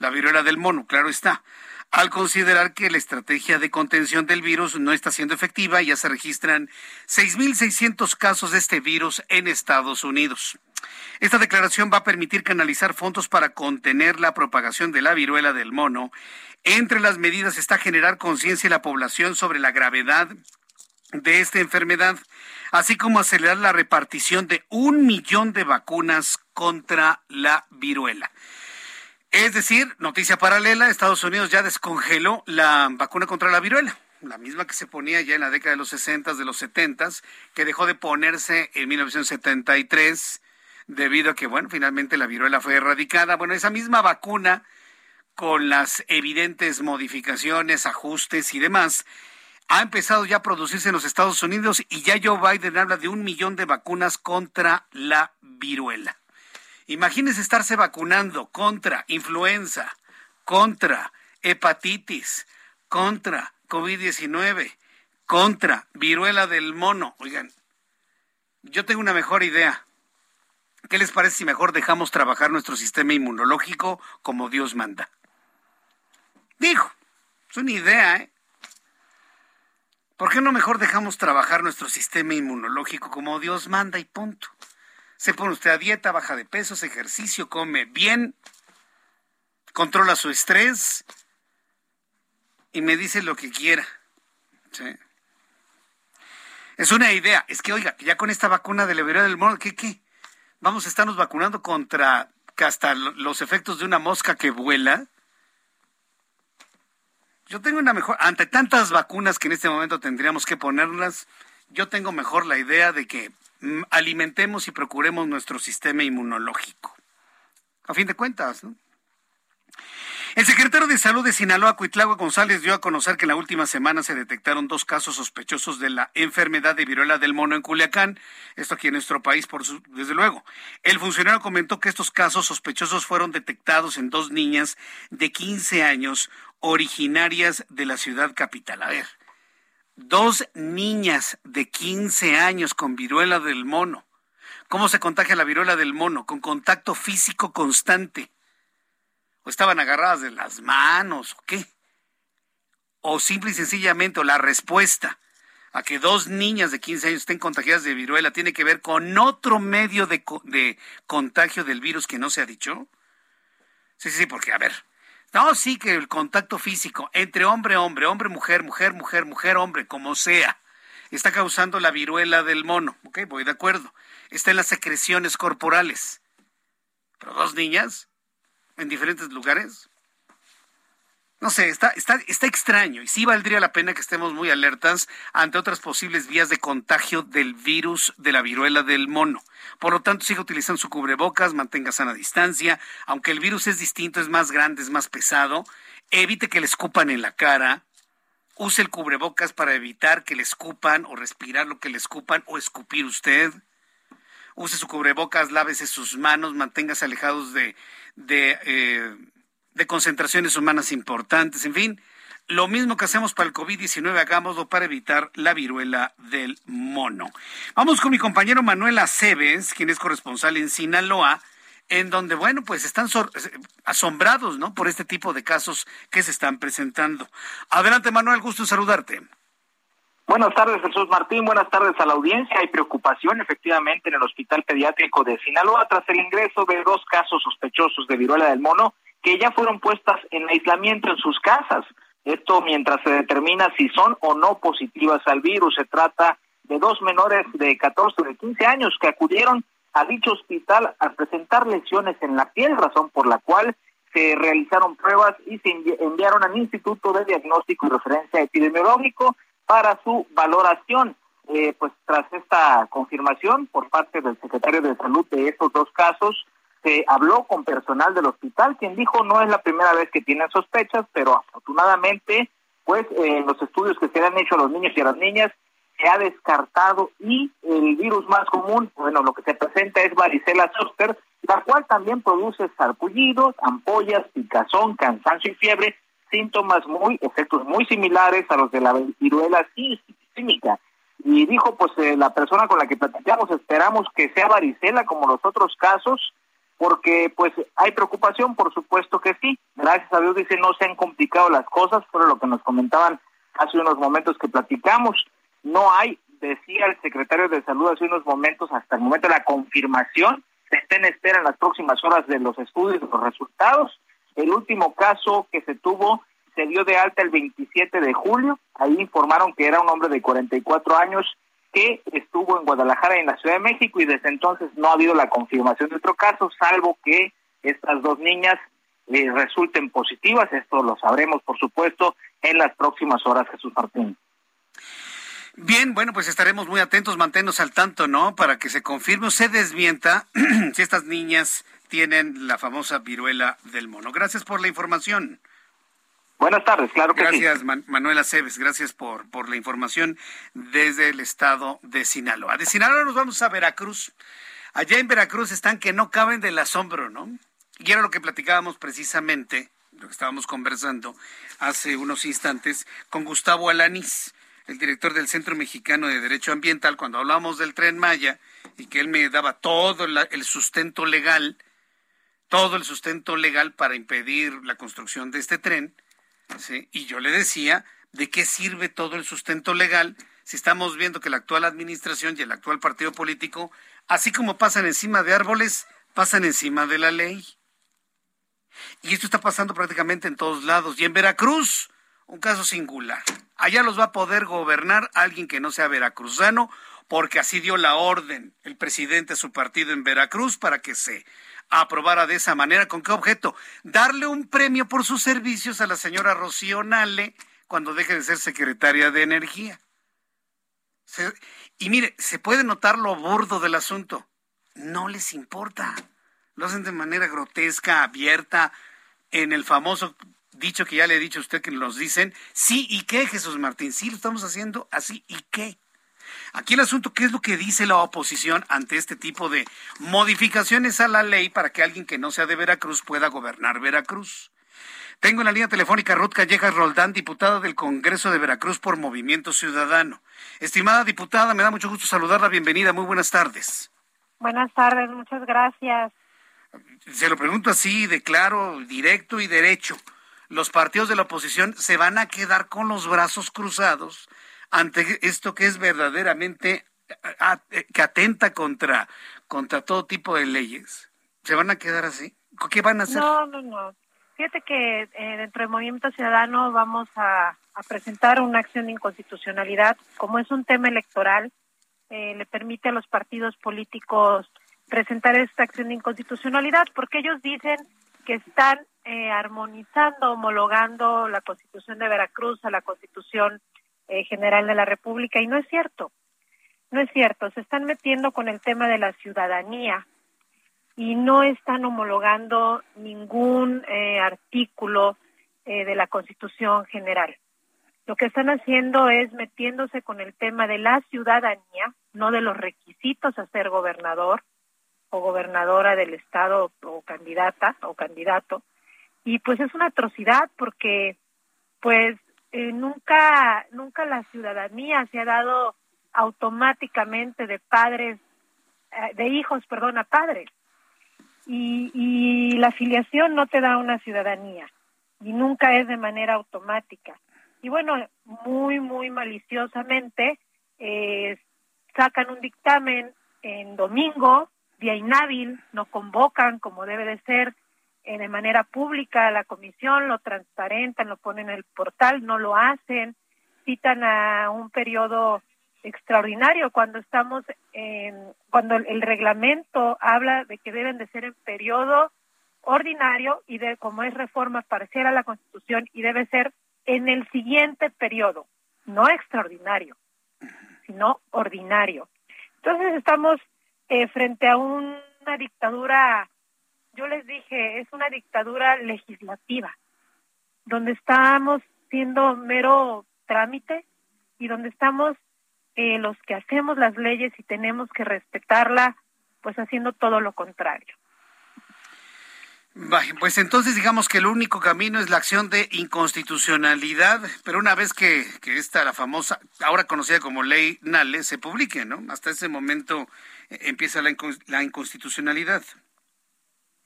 La viruela del mono, claro está al considerar que la estrategia de contención del virus no está siendo efectiva, ya se registran 6.600 casos de este virus en Estados Unidos. Esta declaración va a permitir canalizar fondos para contener la propagación de la viruela del mono. Entre las medidas está generar conciencia en la población sobre la gravedad de esta enfermedad, así como acelerar la repartición de un millón de vacunas contra la viruela. Es decir, noticia paralela, Estados Unidos ya descongeló la vacuna contra la viruela, la misma que se ponía ya en la década de los 60, de los 70, que dejó de ponerse en 1973 debido a que, bueno, finalmente la viruela fue erradicada. Bueno, esa misma vacuna, con las evidentes modificaciones, ajustes y demás, ha empezado ya a producirse en los Estados Unidos y ya Joe Biden habla de un millón de vacunas contra la viruela. Imagínese estarse vacunando contra influenza, contra hepatitis, contra COVID-19, contra viruela del mono. Oigan, yo tengo una mejor idea. ¿Qué les parece si mejor dejamos trabajar nuestro sistema inmunológico como Dios manda? Dijo, es una idea, ¿eh? ¿Por qué no mejor dejamos trabajar nuestro sistema inmunológico como Dios manda y punto? Se pone usted a dieta, baja de peso, ejercicio, come bien, controla su estrés y me dice lo que quiera. Es una idea. Es que, oiga, ya con esta vacuna de la viruela del mono, ¿qué, qué? Vamos a estarnos vacunando contra hasta los efectos de una mosca que vuela. Yo tengo una mejor, ante tantas vacunas que en este momento tendríamos que ponerlas, yo tengo mejor la idea de que alimentemos y procuremos nuestro sistema inmunológico. A fin de cuentas, ¿no? El secretario de Salud de Sinaloa, Cuitlagua González, dio a conocer que en la última semana se detectaron dos casos sospechosos de la enfermedad de viruela del mono en Culiacán. Esto aquí en nuestro país, por desde luego. El funcionario comentó que estos casos sospechosos fueron detectados en dos niñas de 15 años originarias de la ciudad capital. A ver, dos niñas de 15 años con viruela del mono. ¿Cómo se contagia la viruela del mono? Con contacto físico constante. ¿O estaban agarradas de las manos o qué? O simple y sencillamente, la respuesta a que dos niñas de 15 años estén contagiadas de viruela tiene que ver con otro medio de, de contagio del virus que no se ha dicho. Sí, sí, sí, porque, a ver, no, sí que el contacto físico entre hombre, hombre, hombre, mujer, mujer, mujer, mujer, hombre, como sea, está causando la viruela del mono. Ok, voy de acuerdo. Está en las secreciones corporales. Pero dos niñas en diferentes lugares. No sé, está, está, está extraño y sí valdría la pena que estemos muy alertas ante otras posibles vías de contagio del virus de la viruela del mono. Por lo tanto, siga utilizando su cubrebocas, mantenga sana distancia, aunque el virus es distinto, es más grande, es más pesado, evite que le escupan en la cara, use el cubrebocas para evitar que le escupan o respirar lo que le escupan o escupir usted. Use su cubrebocas, lávese sus manos, manténgase alejados de, de eh, de concentraciones humanas importantes, en fin, lo mismo que hacemos para el COVID-19, hagámoslo para evitar la viruela del mono. Vamos con mi compañero Manuel Aceves, quien es corresponsal en Sinaloa, en donde, bueno, pues están asombrados, ¿no? Por este tipo de casos que se están presentando. Adelante, Manuel, gusto saludarte. Buenas tardes, Jesús Martín. Buenas tardes a la audiencia. Hay preocupación, efectivamente, en el Hospital Pediátrico de Sinaloa tras el ingreso de dos casos sospechosos de viruela del mono que ya fueron puestas en aislamiento en sus casas. Esto mientras se determina si son o no positivas al virus. Se trata de dos menores de 14 o de 15 años que acudieron a dicho hospital al presentar lesiones en la piel, razón por la cual se realizaron pruebas y se enviaron al Instituto de Diagnóstico y Referencia Epidemiológico para su valoración. Eh, pues tras esta confirmación por parte del secretario de Salud de estos dos casos, se habló con personal del hospital, quien dijo no es la primera vez que tienen sospechas, pero afortunadamente, pues en los estudios que se han hecho a los niños y a las niñas, se ha descartado y el virus más común, bueno, lo que se presenta es varicela zoster, la cual también produce sarpullidos, ampollas, picazón, cansancio y fiebre, síntomas muy, efectos muy similares a los de la viruela sísmica. Y dijo, pues eh, la persona con la que platicamos, esperamos que sea varicela como los otros casos, porque pues hay preocupación, por supuesto que sí. Gracias a Dios, dice, no se han complicado las cosas, fue lo que nos comentaban hace unos momentos que platicamos. No hay, decía el secretario de Salud hace unos momentos, hasta el momento de la confirmación, se está en espera en las próximas horas de los estudios, los resultados. El último caso que se tuvo se dio de alta el 27 de julio. Ahí informaron que era un hombre de 44 años que estuvo en Guadalajara en la Ciudad de México y desde entonces no ha habido la confirmación de otro caso, salvo que estas dos niñas eh, resulten positivas. Esto lo sabremos, por supuesto, en las próximas horas, Jesús Martín. Bien, bueno, pues estaremos muy atentos, manténnos al tanto, ¿no? Para que se confirme o se desmienta si estas niñas tienen la famosa viruela del mono. Gracias por la información. Buenas tardes, claro que gracias, Manuela Cebes, gracias por, por la información desde el estado de Sinaloa. De Sinaloa nos vamos a Veracruz. Allá en Veracruz están que no caben del asombro, ¿no? Y era lo que platicábamos precisamente, lo que estábamos conversando hace unos instantes con Gustavo Alanís, el director del Centro Mexicano de Derecho Ambiental, cuando hablamos del tren Maya y que él me daba todo el sustento legal, todo el sustento legal para impedir la construcción de este tren y yo le decía, ¿de qué sirve todo el sustento legal si estamos viendo que la actual administración y el actual partido político, así como pasan encima de árboles, pasan encima de la ley? Y esto está pasando prácticamente en todos lados. Y en Veracruz, un caso singular. Allá los va a poder gobernar alguien que no sea veracruzano, porque así dio la orden el presidente de su partido en Veracruz para que se aprobara de esa manera. ¿Con qué objeto? Darle un premio por sus servicios a la señora Rocío Nale cuando deje de ser secretaria de Energía. y mire, se puede notar lo burdo del asunto. No les importa. Lo hacen de manera grotesca, abierta, en el famoso dicho que ya le he dicho a usted que nos dicen, sí y qué, Jesús Martín, sí lo estamos haciendo así y qué. Aquí el asunto, ¿qué es lo que dice la oposición ante este tipo de modificaciones a la ley para que alguien que no sea de Veracruz pueda gobernar Veracruz? Tengo en la línea telefónica Ruth Callejas Roldán, diputada del Congreso de Veracruz por Movimiento Ciudadano. Estimada diputada, me da mucho gusto saludarla. Bienvenida. Muy buenas tardes. Buenas tardes, muchas gracias. Se lo pregunto así, de claro, directo y derecho. Los partidos de la oposición se van a quedar con los brazos cruzados ante esto que es verdaderamente que atenta contra, contra todo tipo de leyes? ¿Se van a quedar así? ¿Qué van a hacer? No, no, no. Fíjate que eh, dentro del Movimiento Ciudadano vamos a, presentar una acción de inconstitucionalidad. Como es un tema electoral, eh, le permite a los partidos políticos presentar esta acción de inconstitucionalidad porque ellos dicen que están eh, armonizando, homologando la Constitución de Veracruz a la Constitución eh, general de la República y no es cierto. No es cierto, se están metiendo con el tema de la ciudadanía y no están homologando ningún eh, artículo eh, de la Constitución general. Lo que están haciendo es metiéndose con el tema de la ciudadanía, no de los requisitos a ser gobernador o gobernadora del estado o candidata o candidato. Y pues es una atrocidad porque pues eh, nunca, nunca la ciudadanía se ha dado automáticamente de padres, eh, de hijos, perdón, a padres. Y, y la afiliación no te da una ciudadanía y nunca es de manera automática. Y bueno, muy, muy maliciosamente eh, sacan un dictamen en domingo, día inhábil, no convocan como debe de ser, de manera pública a la comisión, lo transparentan, lo ponen en el portal, no lo hacen, citan a un periodo extraordinario cuando estamos en, cuando el, reglamento habla de que deben de ser en periodo ordinario y de como es reforma pareciera a la Constitución y debe ser en el siguiente periodo, no extraordinario, sino ordinario. Entonces estamos eh, frente a una dictadura, yo les dije, es una dictadura legislativa, donde estamos siendo mero trámite y donde estamos eh, los que hacemos las leyes y tenemos que respetarla, pues haciendo todo lo contrario. Pues entonces digamos que el único camino es la acción de inconstitucionalidad, pero una vez que, que esta, la famosa, ahora conocida como ley Nale, se publique, ¿no? Hasta ese momento eh, empieza la, la, inconstitucionalidad.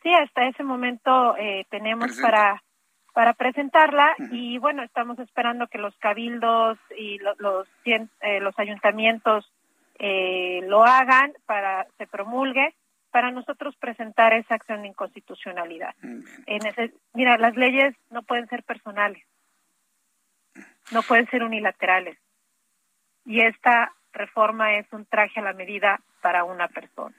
Sí, hasta ese momento eh, tenemos para para presentarla y bueno, estamos esperando que los cabildos y los, los, eh, los ayuntamientos eh, lo hagan para se promulgue para nosotros presentar esa acción de inconstitucionalidad. En ese, mira, las leyes no pueden ser personales, no pueden ser unilaterales. Y esta reforma es un traje a la medida para una persona.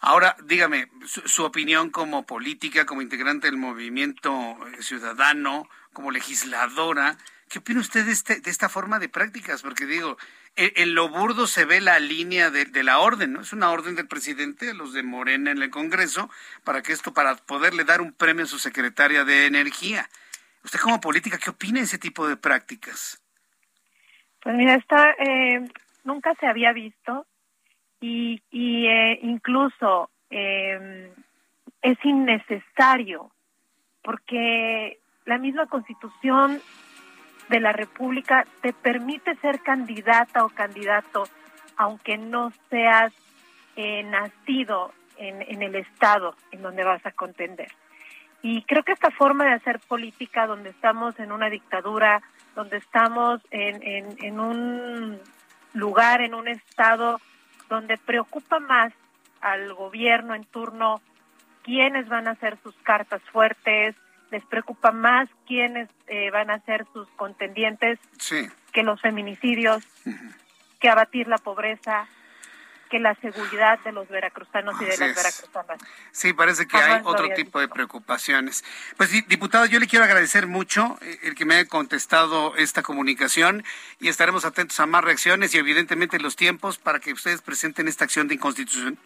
Ahora, dígame, su, opinión como política, como integrante del movimiento eh, ciudadano, como legisladora, ¿qué opina usted de, este, de esta forma de prácticas? Porque digo, e, en, lo burdo se ve la línea de, la orden, ¿no? Es una orden del presidente, a los de Morena en el Congreso, para que esto, para poderle dar un premio a su secretaria de Energía. ¿Usted como política qué opina de ese tipo de prácticas? Pues mira, esta eh, nunca se había visto y, y eh, incluso eh, es innecesario porque la misma constitución de la República te permite ser candidata o candidato aunque no seas eh, nacido en, en el estado en donde vas a contender. Y creo que esta forma de hacer política, donde estamos en una dictadura, donde estamos en, en, en un lugar, en un estado donde preocupa más al gobierno en turno quiénes van a ser sus cartas fuertes, les preocupa más quiénes eh, van a ser sus contendientes que los feminicidios, que abatir la pobreza, que la seguridad de los veracruzanos y de las veracruzanas. Sí, parece que hay otro tipo de preocupaciones. Pues diputada, yo le quiero agradecer mucho eh, el que me haya contestado esta comunicación y estaremos atentos a más reacciones y evidentemente los tiempos para que ustedes presenten esta acción de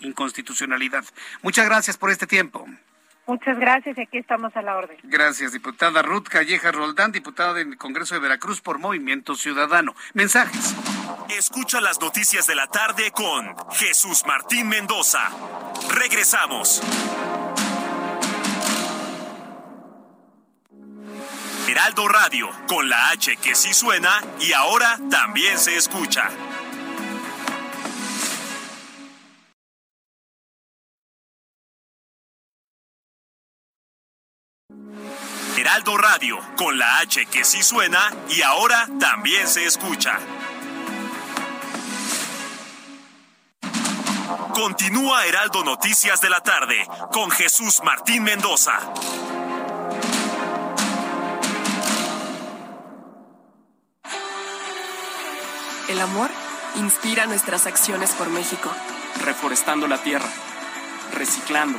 inconstitucionalidad. Muchas gracias por este tiempo. Muchas gracias y aquí estamos a la orden. Gracias, diputada Ruth Calleja Roldán, diputada del Congreso de Veracruz por Movimiento Ciudadano. Mensajes. Escucha las noticias de la tarde con Jesús Martín Mendoza. Regresamos. Heraldo Radio, con la H que sí suena y ahora también se escucha. Heraldo Radio, con la H que sí suena y ahora también se escucha. Continúa Heraldo Noticias de la tarde con Jesús Martín Mendoza. El amor inspira nuestras acciones por México. Reforestando la tierra, reciclando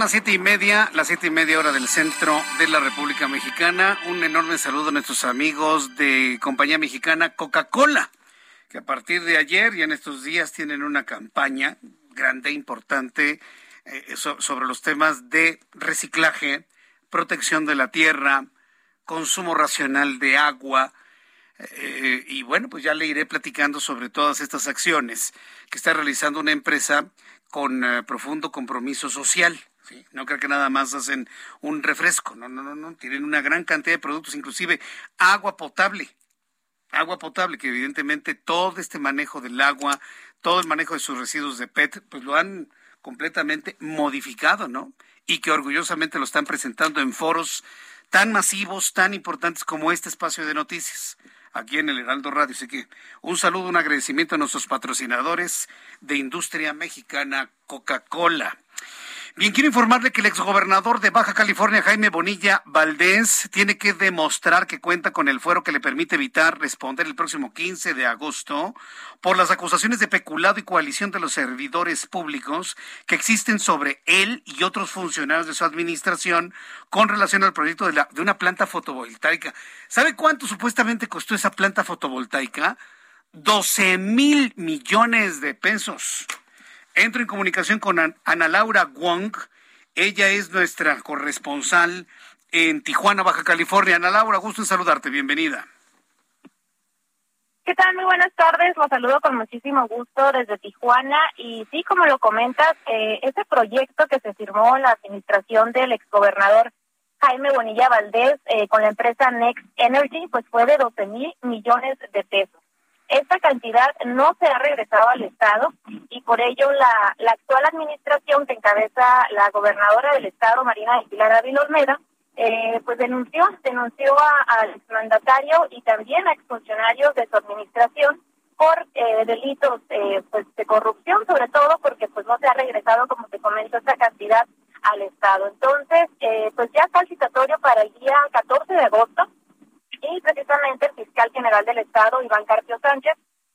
Las siete y media, las siete y media hora del centro de la República Mexicana. Un enorme saludo a nuestros amigos de compañía mexicana Coca-Cola, que a partir de ayer y en estos días tienen una campaña grande, importante, eh, sobre los temas de reciclaje, protección de la tierra, consumo racional de agua. Eh, y bueno, pues ya le iré platicando sobre todas estas acciones que está realizando una empresa con eh, profundo compromiso social. No creo que nada más hacen un refresco, no, no, no, no, tienen una gran cantidad de productos, inclusive agua potable, agua potable, que evidentemente todo este manejo del agua, todo el manejo de sus residuos de PET, pues lo han completamente modificado, ¿no? Y que orgullosamente lo están presentando en foros tan masivos, tan importantes como este espacio de noticias aquí en el Heraldo Radio. Así que un saludo, un agradecimiento a nuestros patrocinadores de Industria Mexicana Coca-Cola. Bien, quiero informarle que el exgobernador de Baja California, Jaime Bonilla Valdés, tiene que demostrar que cuenta con el fuero que le permite evitar responder el próximo 15 de agosto por las acusaciones de peculado y coalición de los servidores públicos que existen sobre él y otros funcionarios de su administración con relación al proyecto de, de una planta fotovoltaica. ¿Sabe cuánto supuestamente costó esa planta fotovoltaica? 12 mil millones de pesos. Entro en comunicación con Ana Laura Wong. Ella es nuestra corresponsal en Tijuana, Baja California. Ana Laura, gusto en saludarte. Bienvenida. ¿Qué tal? Muy buenas tardes. Los saludo con muchísimo gusto desde Tijuana. Y sí, como lo comentas, eh, ese proyecto que se firmó la administración del exgobernador Jaime Bonilla Valdés eh, con la empresa Next Energy, pues fue de 12 mil millones de pesos. Esta cantidad no se ha regresado al Estado y por ello la, la actual administración que encabeza la gobernadora del Estado, Marina de Pilar Olmeda, eh, pues denunció, denunció al exmandatario y también a exfuncionarios de su administración por eh, delitos eh, pues de corrupción, sobre todo porque pues no se ha regresado, como te comento, esta cantidad al Estado. Entonces, eh, pues ya está el citatorio para el día 14 de agosto y precisamente el fiscal general del Estado, Iván Carpio Sánchez,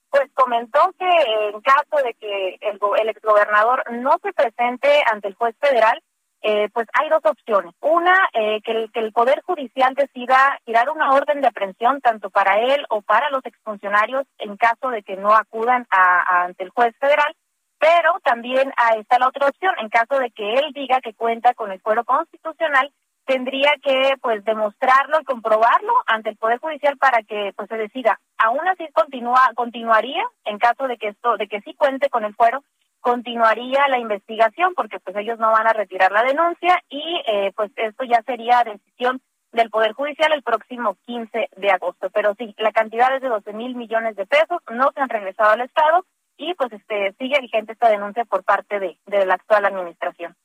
pues comentó que en caso de que el, el exgobernador no se presente ante el juez federal, eh, pues hay dos opciones. Una, eh, que, el, Poder Judicial decida tirar una orden de aprehensión tanto para él o para los exfuncionarios en caso de que no acudan a, ante el juez federal. Pero también ah, está la otra opción, en caso de que él diga que cuenta con el fuero constitucional tendría que pues demostrarlo y comprobarlo ante el poder judicial para que pues se decida aún así continúa continuaría en caso de que esto de que sí cuente con el fuero continuaría la investigación porque pues ellos no van a retirar la denuncia y eh, pues esto ya sería decisión del Poder Judicial el próximo 15 de agosto. Pero sí, la cantidad es de 12 mil millones de pesos, no se han regresado al Estado y pues este sigue vigente esta denuncia por parte de, de la actual administración.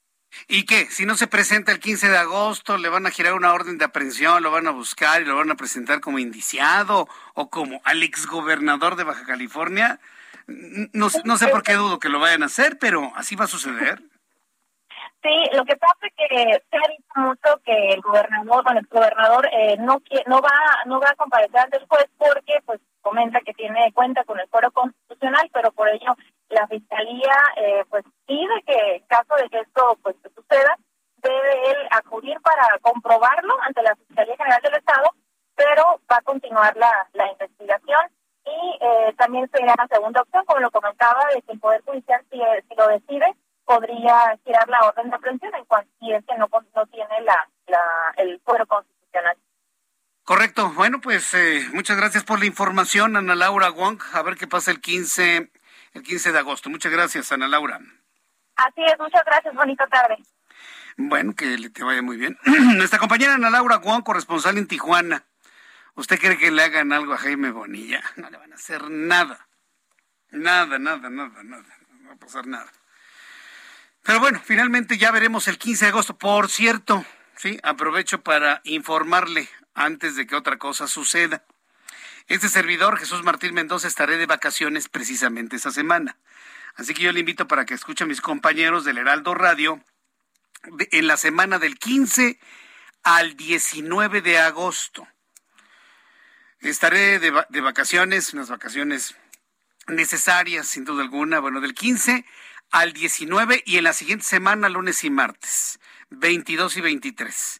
¿Y qué? Si no se presenta el 15 de agosto, le van a girar una orden de aprehensión, lo van a buscar y lo van a presentar como indiciado o como al exgobernador de Baja California. No, no sé por qué dudo que lo vayan a hacer, pero así va a suceder. Sí, lo que pasa es que se ha dicho mucho que el gobernador, bueno, el gobernador eh, no no va no va a comparecer juez porque pues comenta que tiene cuenta con el foro constitucional, pero por ello la fiscalía eh, pues pide que en caso de que esto pues suceda debe él acudir para comprobarlo ante la fiscalía general del estado, pero va a continuar la, la investigación y eh, también sería la segunda opción, como lo comentaba, de que el poder judicial si, si lo decide podría girar la orden de aprehensión en cuanto si es que no, no tiene la, la, el fuero constitucional. Correcto. Bueno, pues eh, muchas gracias por la información, Ana Laura Wong. A ver qué pasa el 15, el 15 de agosto. Muchas gracias, Ana Laura. Así es, muchas gracias. Bonita tarde. Bueno, que le te vaya muy bien. Nuestra compañera Ana Laura Wong, corresponsal en Tijuana. ¿Usted cree que le hagan algo a Jaime Bonilla? No le van a hacer nada. Nada, nada, nada, nada. No va a pasar nada. Pero bueno, finalmente ya veremos el 15 de agosto. Por cierto, sí, aprovecho para informarle antes de que otra cosa suceda. Este servidor, Jesús Martín Mendoza, estaré de vacaciones precisamente esta semana. Así que yo le invito para que escuche a mis compañeros del Heraldo Radio en la semana del 15 al 19 de agosto. Estaré de, de vacaciones, unas vacaciones necesarias, sin duda alguna. Bueno, del 15 al 19 y en la siguiente semana, lunes y martes, 22 y 23.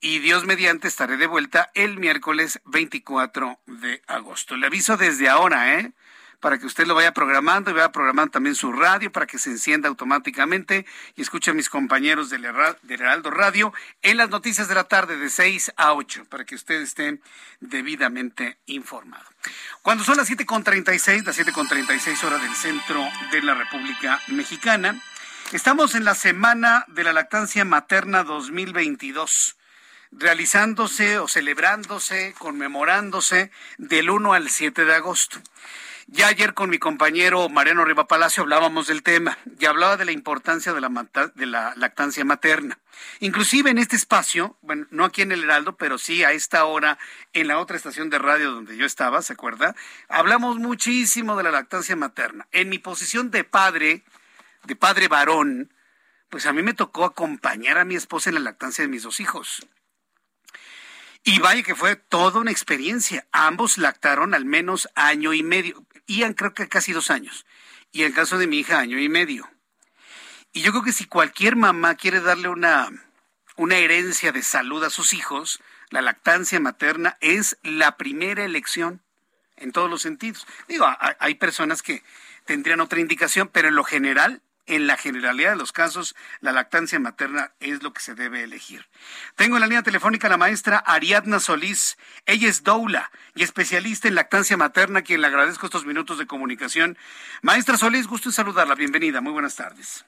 Y Dios mediante estaré de vuelta el miércoles 24 de agosto. Le aviso desde ahora, ¿eh? para que usted lo vaya programando y vaya programando también su radio para que se encienda automáticamente y escuche a mis compañeros del, Heraldo Radio en las noticias de la tarde de 6 a 8 para que usted esté debidamente informado. Cuando son las 7.36, las 7.36 horas del centro de la República Mexicana, estamos en la Semana de la Lactancia Materna 2022 realizándose o celebrándose, conmemorándose del 1 al 7 de agosto. Ya ayer con mi compañero Mariano Riva Palacio hablábamos del tema y hablaba de la importancia de la, lactancia materna. Inclusive en este espacio, bueno, no aquí en el Heraldo, pero sí a esta hora en la otra estación de radio donde yo estaba, ¿se acuerda? Hablamos muchísimo de la lactancia materna. En mi posición de padre, de padre varón, pues a mí me tocó acompañar a mi esposa en la lactancia de mis dos hijos. Y vaya que fue toda una experiencia. Ambos lactaron al menos año y medio. Ian creo que casi dos años. Y en el caso de mi hija, año y medio. Y yo creo que si cualquier mamá quiere darle una, una herencia de salud a sus hijos, la lactancia materna es la primera elección en todos los sentidos. Digo, hay personas que tendrían otra indicación, pero en lo general en la generalidad de los casos, la lactancia materna es lo que se debe elegir. Tengo en la línea telefónica a la maestra Ariadna Solís. Ella es doula y especialista en lactancia materna, a quien le agradezco estos minutos de comunicación. Maestra Solís, gusto en saludarla. Bienvenida. Muy buenas tardes.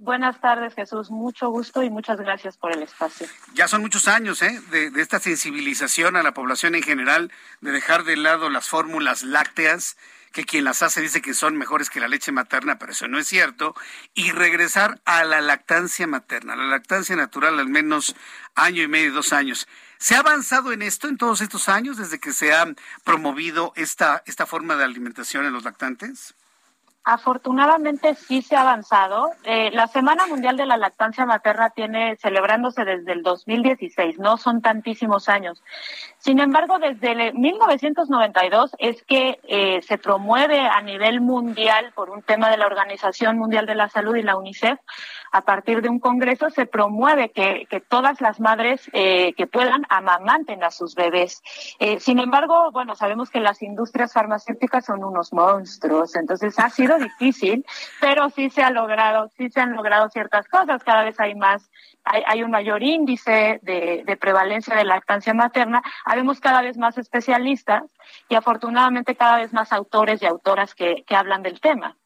Buenas tardes, Jesús. Mucho gusto y muchas gracias por el espacio. Ya son muchos años ¿eh? de, de esta sensibilización a la población en general, de dejar de lado las fórmulas lácteas que quien las hace dice que son mejores que la leche materna, pero eso no es cierto, y regresar a la lactancia materna, la lactancia natural al menos año y medio, dos años. ¿Se ha avanzado en esto en todos estos años desde que se ha promovido esta, esta forma de alimentación en los lactantes? Afortunadamente sí se ha avanzado. Eh, la Semana Mundial de la Lactancia Materna tiene celebrándose desde el 2016, no son tantísimos años. Sin embargo, desde 1992 es que eh, se promueve a nivel mundial por un tema de la Organización Mundial de la Salud y la UNICEF, a partir de un congreso se promueve que, que todas las madres eh, que puedan amamanten a sus bebés. sin embargo, bueno, sabemos que las industrias farmacéuticas son unos monstruos, entonces ha sido difícil, pero sí se ha logrado, sí se han logrado ciertas cosas. Cada vez hay más, hay, hay un mayor índice de, de, prevalencia de lactancia materna. Habemos cada vez más especialistas y afortunadamente cada vez más autores y autoras que, que hablan del tema.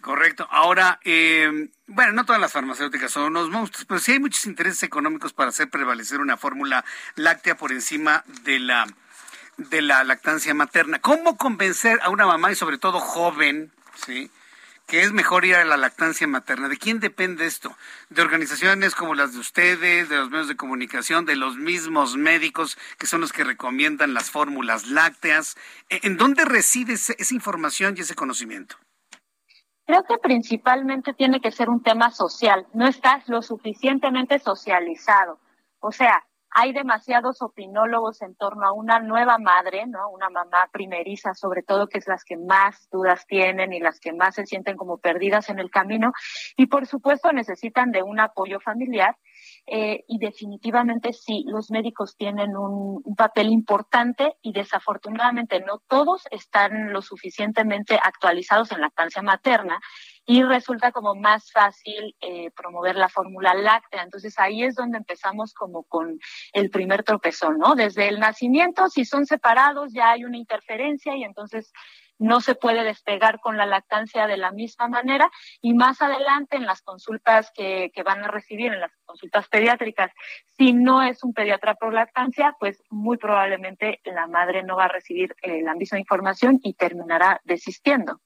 Correcto. Ahora, eh, bueno, no todas las farmacéuticas son unos monstruos, pero sí hay muchos intereses económicos para hacer prevalecer una fórmula láctea por encima de la de la lactancia materna. ¿Cómo convencer a una mamá y sobre todo joven ¿sí? que es mejor ir a la lactancia materna. ¿De quién depende esto? De organizaciones como las de ustedes, de los medios de comunicación, de los mismos médicos que son los que recomiendan las fórmulas lácteas. ¿E-, ¿En dónde reside esa información y ese conocimiento? Creo que principalmente tiene que ser un tema social. No estás lo suficientemente socializado. O sea, hay demasiados opinólogos en torno a una nueva madre, ¿no? Una mamá primeriza, sobre todo, que es las que más dudas tienen y las que más se sienten como perdidas en el camino. Y por supuesto necesitan de un apoyo familiar. Eh, y definitivamente sí, los médicos tienen un, papel importante y desafortunadamente no todos están lo suficientemente actualizados en lactancia materna y resulta como más fácil eh, promover la fórmula láctea. Entonces ahí es donde empezamos como con el primer tropezón, ¿no? Desde el nacimiento, si son separados, ya hay una interferencia y entonces no se puede despegar con la lactancia de la misma manera y más adelante en las consultas que, que van a recibir, en las consultas pediátricas, si no es un pediatra por lactancia, pues muy probablemente la madre no va a recibir eh, la misma información y terminará desistiendo.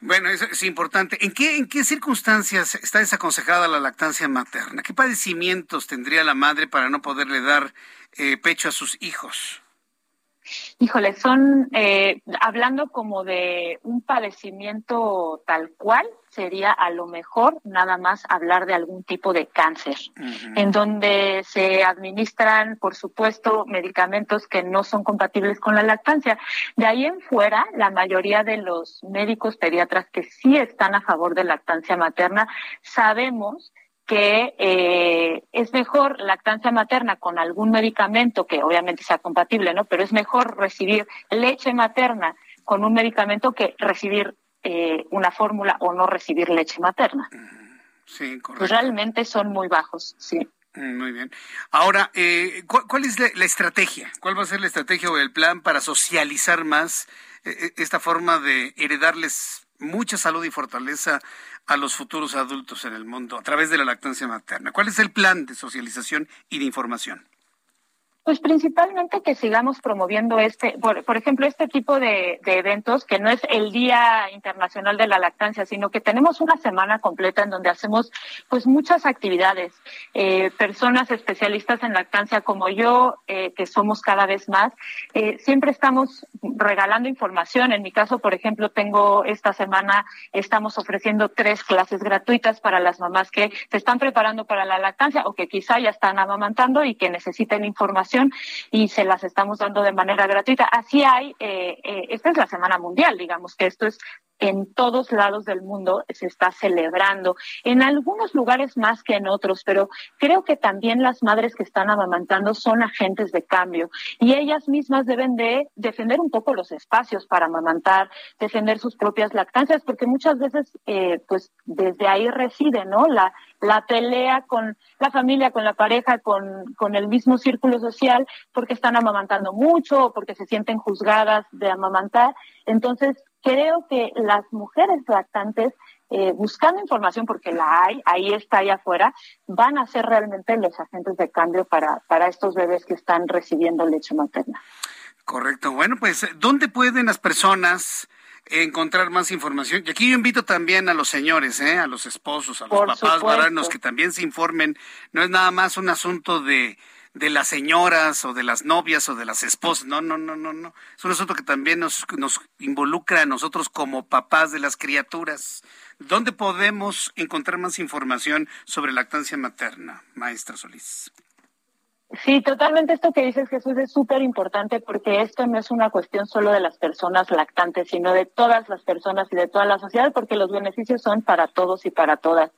Bueno, eso es importante. ¿En qué, ¿En qué circunstancias está desaconsejada la lactancia materna? ¿Qué padecimientos tendría la madre para no poderle dar eh, pecho a sus hijos? Híjole, son, eh, hablando como de un padecimiento tal cual, sería a lo mejor nada más hablar de algún tipo de cáncer, uh -huh. en donde se administran, por supuesto, medicamentos que no son compatibles con la lactancia. De ahí en fuera, la mayoría de los médicos pediatras que sí están a favor de lactancia materna, sabemos que eh, es mejor lactancia materna con algún medicamento que obviamente sea compatible, ¿no? Pero es mejor recibir leche materna con un medicamento que recibir eh, una fórmula o no recibir leche materna. Sí, correcto. Pues realmente son muy bajos, sí. Muy bien. Ahora, eh, ¿cuál, ¿cuál, es la, la, estrategia? ¿Cuál va a ser la estrategia o el plan para socializar más eh, esta forma de heredarles mucha salud y fortaleza a los futuros adultos en el mundo a través de la lactancia materna? ¿Cuál es el plan de socialización y de información? Pues principalmente que sigamos promoviendo este, por, por ejemplo, este tipo de, eventos, que no es el Día Internacional de la Lactancia, sino que tenemos una semana completa en donde hacemos pues muchas actividades. Eh, personas especialistas en lactancia como yo, eh, que somos cada vez más, eh, siempre estamos regalando información. En mi caso, por ejemplo, tengo esta semana, estamos ofreciendo tres clases gratuitas para las mamás que se están preparando para la lactancia o que quizá ya están amamantando y que necesiten información y se las estamos dando de manera gratuita. Así hay, eh, eh, esta es la Semana Mundial, digamos que esto es en todos lados del mundo se está celebrando, en algunos lugares más que en otros, pero creo que también las madres que están amamantando son agentes de cambio y ellas mismas deben de defender un poco los espacios para amamantar, defender sus propias lactancias, porque muchas veces, eh, pues desde ahí reside, ¿no? La, la pelea con la familia, con la pareja, con, con el mismo círculo social, porque están amamantando mucho o porque se sienten juzgadas de amamantar. Entonces, creo que las mujeres lactantes, eh, buscando información, porque la hay, ahí está, ahí afuera, van a ser realmente los agentes de cambio para, para estos bebés que están recibiendo leche materna. Correcto. Bueno, pues, ¿dónde pueden las personas encontrar más información? Y aquí yo invito también a los señores, ¿eh? a los esposos, a los papás varanos que también se informen. No es nada más un asunto de de las señoras o de las novias o de las esposas. No, no, no, no, no. Es un asunto que también nos, nos involucra a nosotros como papás de las criaturas. ¿Dónde podemos encontrar más información sobre lactancia materna, maestra Solís? Sí, totalmente esto que dices, Jesús, es súper importante porque esto no es una cuestión solo de las personas lactantes, sino de todas las personas y de toda la sociedad, porque los beneficios son para todos y para todas.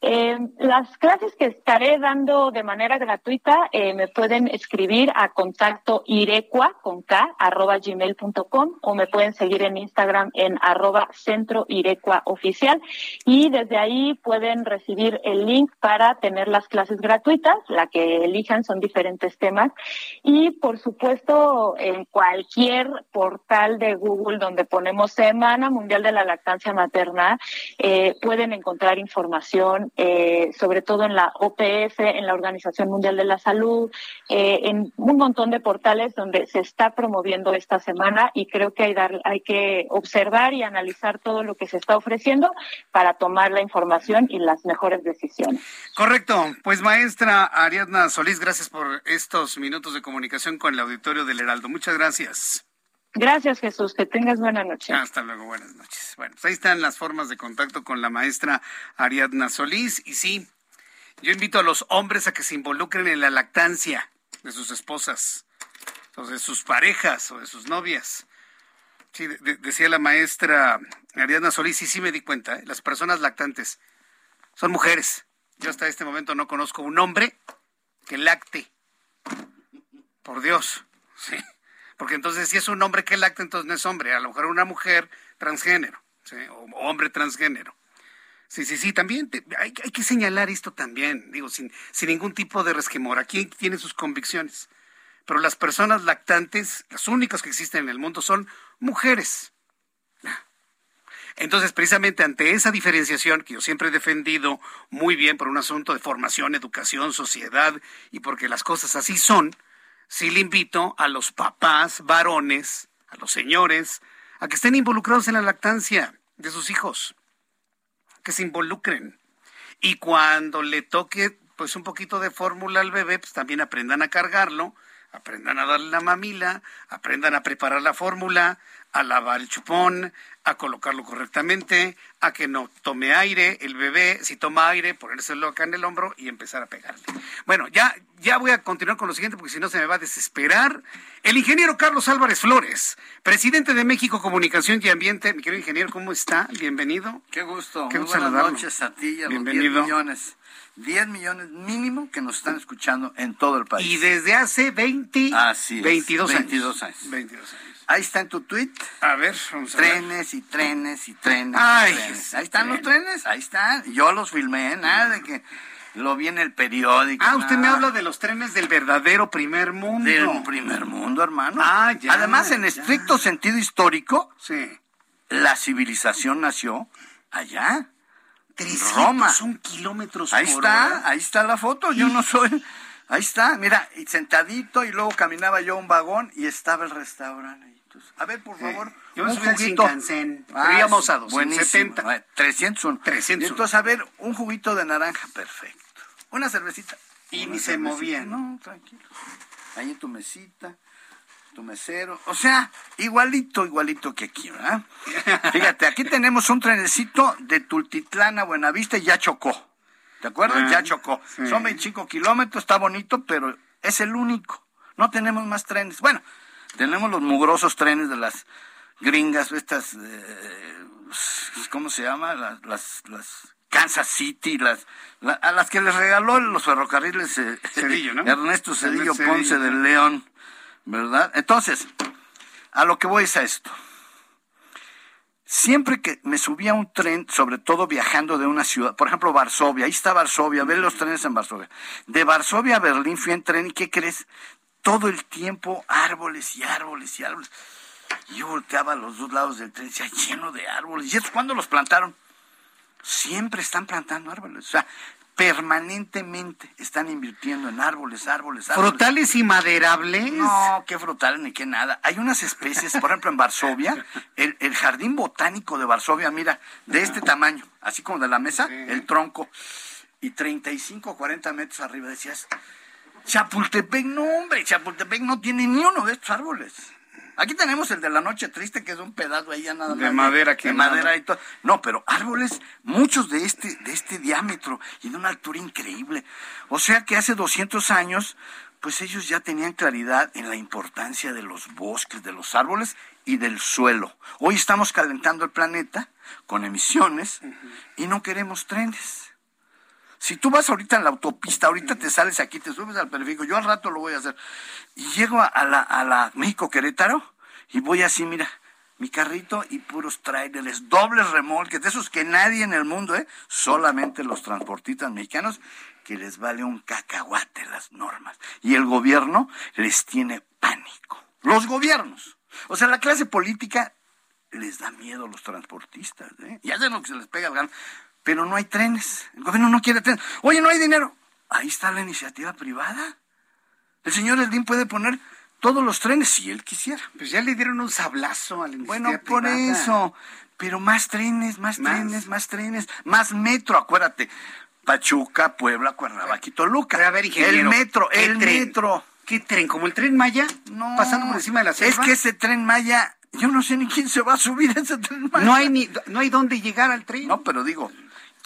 Eh, las clases que estaré dando de manera gratuita eh, me pueden escribir a contacto irecua con k arroba gmail.com o me pueden seguir en Instagram en arroba centro irecua oficial y desde ahí pueden recibir el link para tener las clases gratuitas, la que elijan son diferentes temas y por supuesto en cualquier portal de Google donde ponemos Semana Mundial de la Lactancia Materna eh, pueden encontrar información eh, sobre todo en la OPS, en la Organización Mundial de la Salud, eh, en un montón de portales donde se está promoviendo esta semana y creo que hay, dar, hay que observar y analizar todo lo que se está ofreciendo para tomar la información y las mejores decisiones. Correcto. Pues maestra Ariadna Solís, gracias por estos minutos de comunicación con el auditorio del Heraldo. Muchas gracias. Gracias, Jesús. Que tengas buena noche. Hasta luego, buenas noches. Bueno, pues ahí están las formas de contacto con la maestra Ariadna Solís. Y sí, yo invito a los hombres a que se involucren en la lactancia de sus esposas, o de sus parejas, o de sus novias. Sí, decía la maestra Ariadna Solís, y sí me di cuenta, ¿eh? las personas lactantes son mujeres. Yo hasta este momento no conozco un hombre que lacte. Por Dios, sí. Porque entonces si es un hombre que lacta, entonces no es hombre, a lo mejor una mujer transgénero, o hombre transgénero. Sí, sí, sí, también hay, que señalar esto también, digo, sin, sin ningún tipo de resquemor. Aquí tiene sus convicciones. Pero las personas lactantes, las únicas que existen en el mundo, son mujeres. Entonces, precisamente ante esa diferenciación que yo siempre he defendido muy bien por un asunto de formación, educación, sociedad y porque las cosas así son, sí le invito a los papás varones, a los señores, a que estén involucrados en la lactancia de sus hijos, que se involucren. Y cuando le toque pues un poquito de fórmula al bebé, pues también aprendan a cargarlo, aprendan a darle la mamila, aprendan a preparar la fórmula, a lavar el chupón, a colocarlo correctamente, a que no tome aire el bebé, si toma aire, ponérselo acá en el hombro y empezar a pegarle. Bueno, ya, ya voy a continuar con lo siguiente porque si no se me va a desesperar. El ingeniero Carlos Álvarez Flores, presidente de México Comunicación y Ambiente. Mi querido ingeniero, ¿cómo está? Bienvenido. Qué gusto. Qué gusto buenas noches a ti y a Bienvenido. los 10 millones. 10 millones mínimo que nos están escuchando en todo el país. Y desde hace 20, Así 22 años. 22 años. 22 años. Ahí está en tu tweet. A ver, vamos a trenes y trenes y trenes. Ay, Ahí están los trenes, ahí están. Yo los filmé, nada de que lo vi en el periódico. Ah, usted me habla de los trenes del verdadero primer mundo. Del primer mundo, hermano. Ah, ya. Además, en estricto sentido histórico, sí. la civilización nació allá. Roma. son kilómetros ahí está, ahí está la foto. Yo no soy Ahí está, mira, y sentadito y luego caminaba yo a un vagón y estaba el restaurante. A ver, por favor, un juguito. Shinkansen, pero íbamos a 270. buenísimo. 301. 301. Entonces, a ver, un juguito de naranja, perfecto. Una cervecita. Y Una ni se movían. No, tranquilo. Ahí en tu mesita, tu mesero. O sea, igualito, igualito que aquí, ¿verdad? Fíjate, aquí tenemos un trenecito de Tultitlán a Buenavista y ya chocó. ¿Te acuerdas? Ah, ya chocó. sí. Son 25 kilómetros, está bonito, pero es el único. No tenemos más trenes. Bueno, tenemos los mugrosos trenes de las gringas, estas, eh, ¿cómo se llama? Las, las, las Kansas City, las, la- a las que les regaló los ferrocarriles eh, Cedillo, ¿no? Ernesto Cedillo Ponce Cedillo, de. León, ¿verdad? Entonces, a lo que voy es a esto. Siempre que me subía a un tren, sobre todo viajando de una ciudad, por ejemplo, Varsovia, ahí está Varsovia, ve los trenes en Varsovia. De Varsovia a Berlín fui en tren y ¿qué crees? Todo el tiempo árboles y árboles y árboles. Y yo volteaba a los dos lados del tren, decía, lleno de árboles. ¿Y eso cuándo los plantaron? Siempre están plantando árboles. O sea, permanentemente están invirtiendo en árboles, árboles, árboles. Frutales y maderables. No, qué frutales ni qué nada. Hay unas especies, por ejemplo, en Varsovia, el, el jardín botánico de Varsovia, mira, de este tamaño, así como de la mesa, el tronco, y 35 o 40 metros arriba, decías, Chapultepec, no, hombre, Chapultepec no tiene ni uno de estos árboles. Aquí tenemos el de la noche triste, que es un pedazo ahí ya nada De más. madera de quemada. madera y todo. No, pero árboles, muchos de este, de este diámetro y de una altura increíble. O sea que hace 200 años, pues ellos ya tenían claridad en la importancia de los bosques, de los árboles y del suelo. Hoy estamos calentando el planeta con emisiones y no queremos trenes. Si tú vas ahorita en la autopista, ahorita te sales aquí, te subes al periférico, yo al rato lo voy a hacer. Y llego a, la, a la México Querétaro y voy así, mira, mi carrito y puros trailers, dobles remolques, de esos que nadie en el mundo, ¿eh? Solamente los transportistas mexicanos, que les vale un cacahuate las normas. Y el gobierno les tiene pánico. Los gobiernos. O sea, la clase política les da miedo a los transportistas, ¿eh? Y hacen lo que se les pega al gano. Pero no hay trenes. El gobierno no quiere trenes. Oye, no hay dinero. Ahí está la iniciativa privada. El señor Eldín puede poner todos los trenes si él quisiera. Pues ya le dieron un sablazo a la Bueno, iniciativa por privada. eso. Pero más trenes, más, Más. trenes, más trenes, más metro, acuérdate. Pachuca, Puebla, Cuernavaca y Toluca. a ver, ingeniero, el metro, ¿qué el tren? metro. ¿Qué tren? ¿Como el tren Maya? No, Pasando por encima de la Es selva. que ese tren Maya, yo no sé ni quién se va a subir a ese tren Maya. No hay ni, no hay dónde llegar al tren. No, pero digo,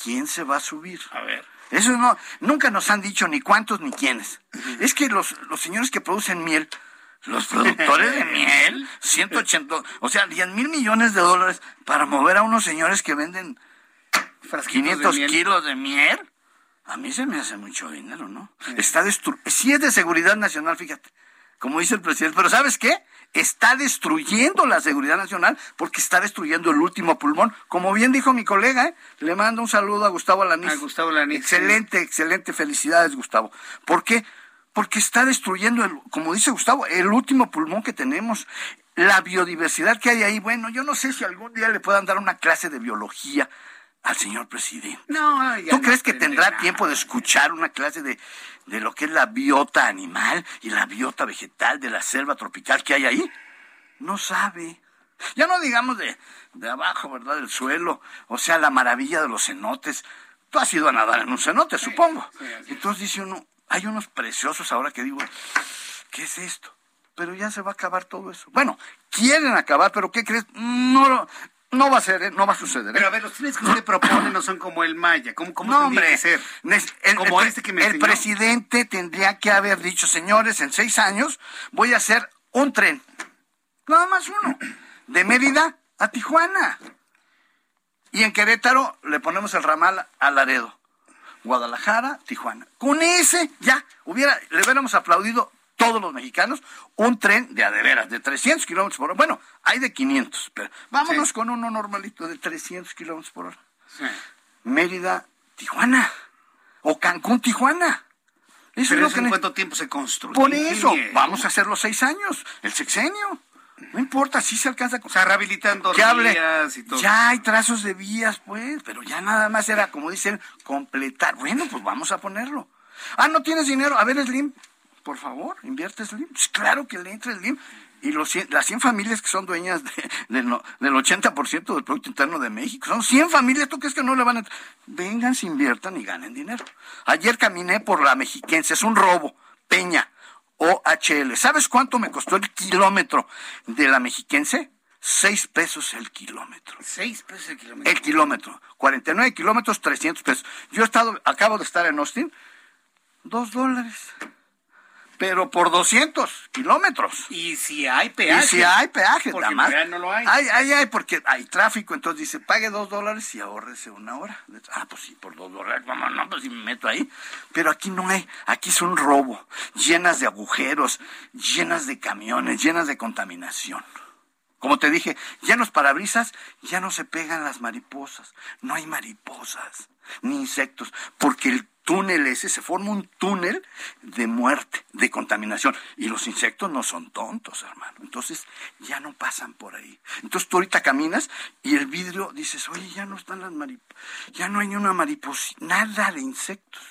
¿quién se va a subir? A ver. Eso no, nunca nos han dicho ni cuántos ni quiénes. Es que los, los señores que producen miel, los productores de miel, 180, o sea, 10 mil millones de dólares para mover a unos señores que venden Frasquitos 500 de miel. kilos de miel. A mí se me hace mucho dinero, ¿no? Está destru sí es de seguridad nacional, fíjate, como dice el presidente, pero ¿sabes qué? Está destruyendo la seguridad nacional porque está destruyendo el último pulmón. Como bien dijo mi colega, ¿eh? le mando un saludo a Gustavo Alaniz. A Gustavo Alaniz, Excelente, excelente. Felicidades, Gustavo. ¿Por qué? Porque está destruyendo, el, como dice Gustavo, el último pulmón que tenemos. La biodiversidad que hay ahí, bueno, yo no sé si algún día le puedan dar una clase de biología al señor presidente. No, ya ¿Tú no crees que tendrá nada. tiempo de escuchar una clase de, de lo que es la biota animal y la biota vegetal de la selva tropical que hay ahí? No sabe. Ya no digamos de, de abajo, ¿verdad? Del suelo. O sea, la maravilla de los cenotes. Tú has ido a nadar en un cenote, supongo. Entonces dice uno, hay unos preciosos ahora que digo, ¿qué es esto? Pero ya se va a acabar todo eso. Bueno, quieren acabar, pero ¿qué crees? No, lo- no va a ser, ¿eh? no va a suceder. ¿eh? Pero a ver, los trenes que usted propone no son como el Maya. ¿Cómo, cómo no, tendría hombre, que ser? el, Como el- este que me el enseñó. presidente tendría que haber dicho, señores, en seis años voy a hacer un tren, nada más uno, de Mérida a Tijuana. Y en Querétaro le ponemos el ramal a Laredo. Guadalajara, Tijuana. Con ese ya hubiera, le hubiéramos aplaudido todos los mexicanos un tren de a de veras, de 300 kilómetros por hora. Bueno, hay de 500, pero vámonos Sí. con uno normalito de 300 kilómetros por hora. Sí. Mérida, Tijuana. O Cancún, Tijuana. Eso Pero es lo eso que en cuánto tiempo se construye. Por eso, vamos a hacer los seis años, el sexenio. No importa, sí se alcanza. O sea, rehabilitando hable. vías y todo. Ya hay trazos de vías, pues, pero ya nada más era, como dicen, completar. Bueno, pues vamos a ponerlo. Ah, ¿no tienes dinero? A ver, Slim, por favor, invierte Slim. Pues claro que le entra Slim. Y los las 100 familias que son dueñas de, del 80% del Producto Interno de México, son 100 familias, ¿tú crees que no le van a... Vengan, se inviertan y ganen dinero. Ayer caminé por la Mexiquense, es un robo, Peña, OHL. ¿Sabes cuánto me costó el kilómetro de la Mexiquense? Seis pesos el kilómetro. Seis pesos el kilómetro. El kilómetro. 49 kilómetros, 300 pesos. Yo he estado, acabo de estar en Austin, dos dólares pero por 200 kilómetros. Y si hay peaje. Y si hay peaje, porque nada más. no lo hay. Hay, hay, hay, porque hay tráfico, entonces dice, pague dos dólares y ahorrese una hora. Ah, pues sí, por dos dólares, vamos, no, pues si me meto ahí. Pero aquí no hay, aquí es un robo, llenas de agujeros, llenas de camiones, llenas de contaminación. Como te dije, ya en los parabrisas ya no se pegan las mariposas, no hay mariposas ni insectos, porque el túnel ese, se forma un túnel de muerte, de contaminación. Y los insectos no son tontos, hermano. Entonces ya no pasan por ahí. Entonces tú ahorita caminas y el vidrio dices, oye, ya no están las mariposas, ya no hay ni una mariposa, nada de insectos.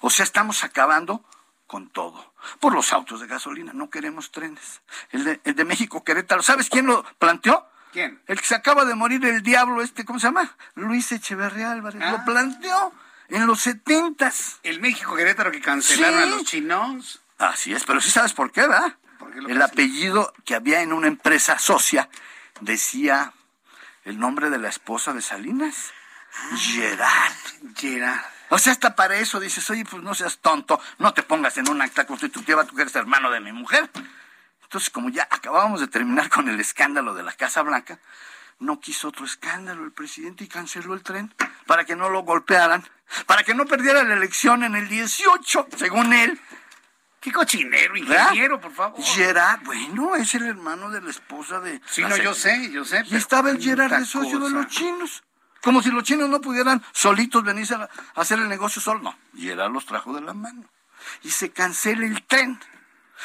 O sea, estamos acabando con todo. Por los autos de gasolina, no queremos trenes. El de, el de México Querétaro, ¿sabes quién lo planteó? ¿Quién? El que se acaba de morir el diablo este, ¿cómo se llama? Luis Echeverría Álvarez. Lo Ah. planteó en los setentas. El México Querétaro que cancelaron Sí. a los chinos. Así es, pero sí sabes por qué, ¿verdad? qué El apellido que había en una empresa socia decía el nombre de la esposa de Salinas. Gerard. Gerard. O sea, hasta para eso dices, oye, pues no seas tonto, no te pongas en un acta constitutiva, tú que eres hermano de mi mujer. Entonces, como ya acabábamos de terminar con el escándalo de la Casa Blanca, no quiso otro escándalo el presidente y canceló el tren para que no lo golpearan, para que no perdiera la elección en el 18, según él. Qué cochinero, ¿Verdad? ingeniero, por favor. Gerard, bueno, es el hermano de la esposa de... Sí, no, se- yo sé, yo sé. Y estaba el Gerard de socio de los chinos. Como si los chinos no pudieran solitos venirse a hacer el negocio solo. No, Gerard los trajo de la mano. Y se cancela el tren.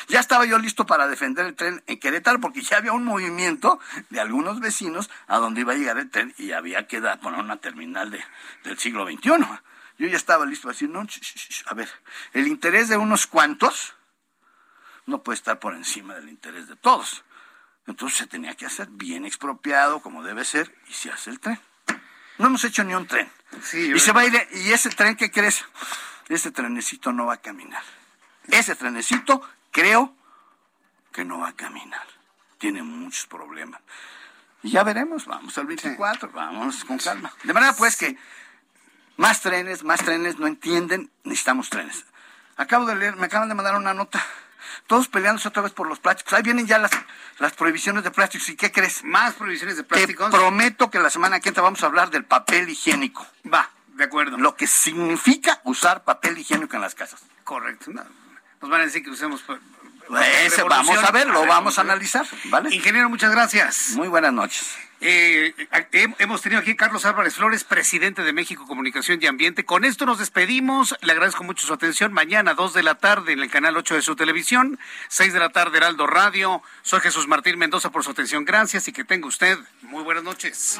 Ya estaba yo listo para defender el tren en Querétaro porque ya había un movimiento de algunos vecinos a donde iba a llegar el tren y había que dar, poner una terminal de, del siglo XXI. Yo ya estaba listo para decir, no, sh, a ver, el interés de unos cuantos no puede estar por encima del interés de todos. Entonces se tenía que hacer bien expropiado, como debe ser, y se hace el tren. No hemos hecho ni un tren. Sí, y se va a ir, y ese tren, ¿qué crees? Ese trenecito no va a caminar. Ese trenecito, creo que no va a caminar. Tiene muchos problemas. Y ya veremos, vamos al 24, vamos con calma. De manera pues que más trenes, más trenes, no entienden, necesitamos trenes. Acabo de leer, me acaban de mandar una nota. Todos peleándose otra vez por los plásticos. Ahí vienen ya las, las prohibiciones de plásticos. ¿Y qué crees? Más prohibiciones de Te plásticos. prometo que la semana que entra vamos a hablar del papel higiénico. Va, de acuerdo. Lo que significa usar papel higiénico en las casas. Correcto. No, nos van a decir que usemos. Revolución. vamos a ver, lo ver, vamos a analizar, ¿vale? Ingeniero, muchas gracias. Muy buenas noches. Eh, he- hemos tenido aquí a Carlos Álvarez Flores, presidente de México Comunicación y Ambiente. Con esto nos despedimos. Le agradezco mucho su atención. Mañana, 2 de la tarde, en el canal 8 de su televisión, 6 de la tarde, Heraldo Radio. Soy Jesús Martín Mendoza por su atención. Gracias y que tenga usted muy buenas noches.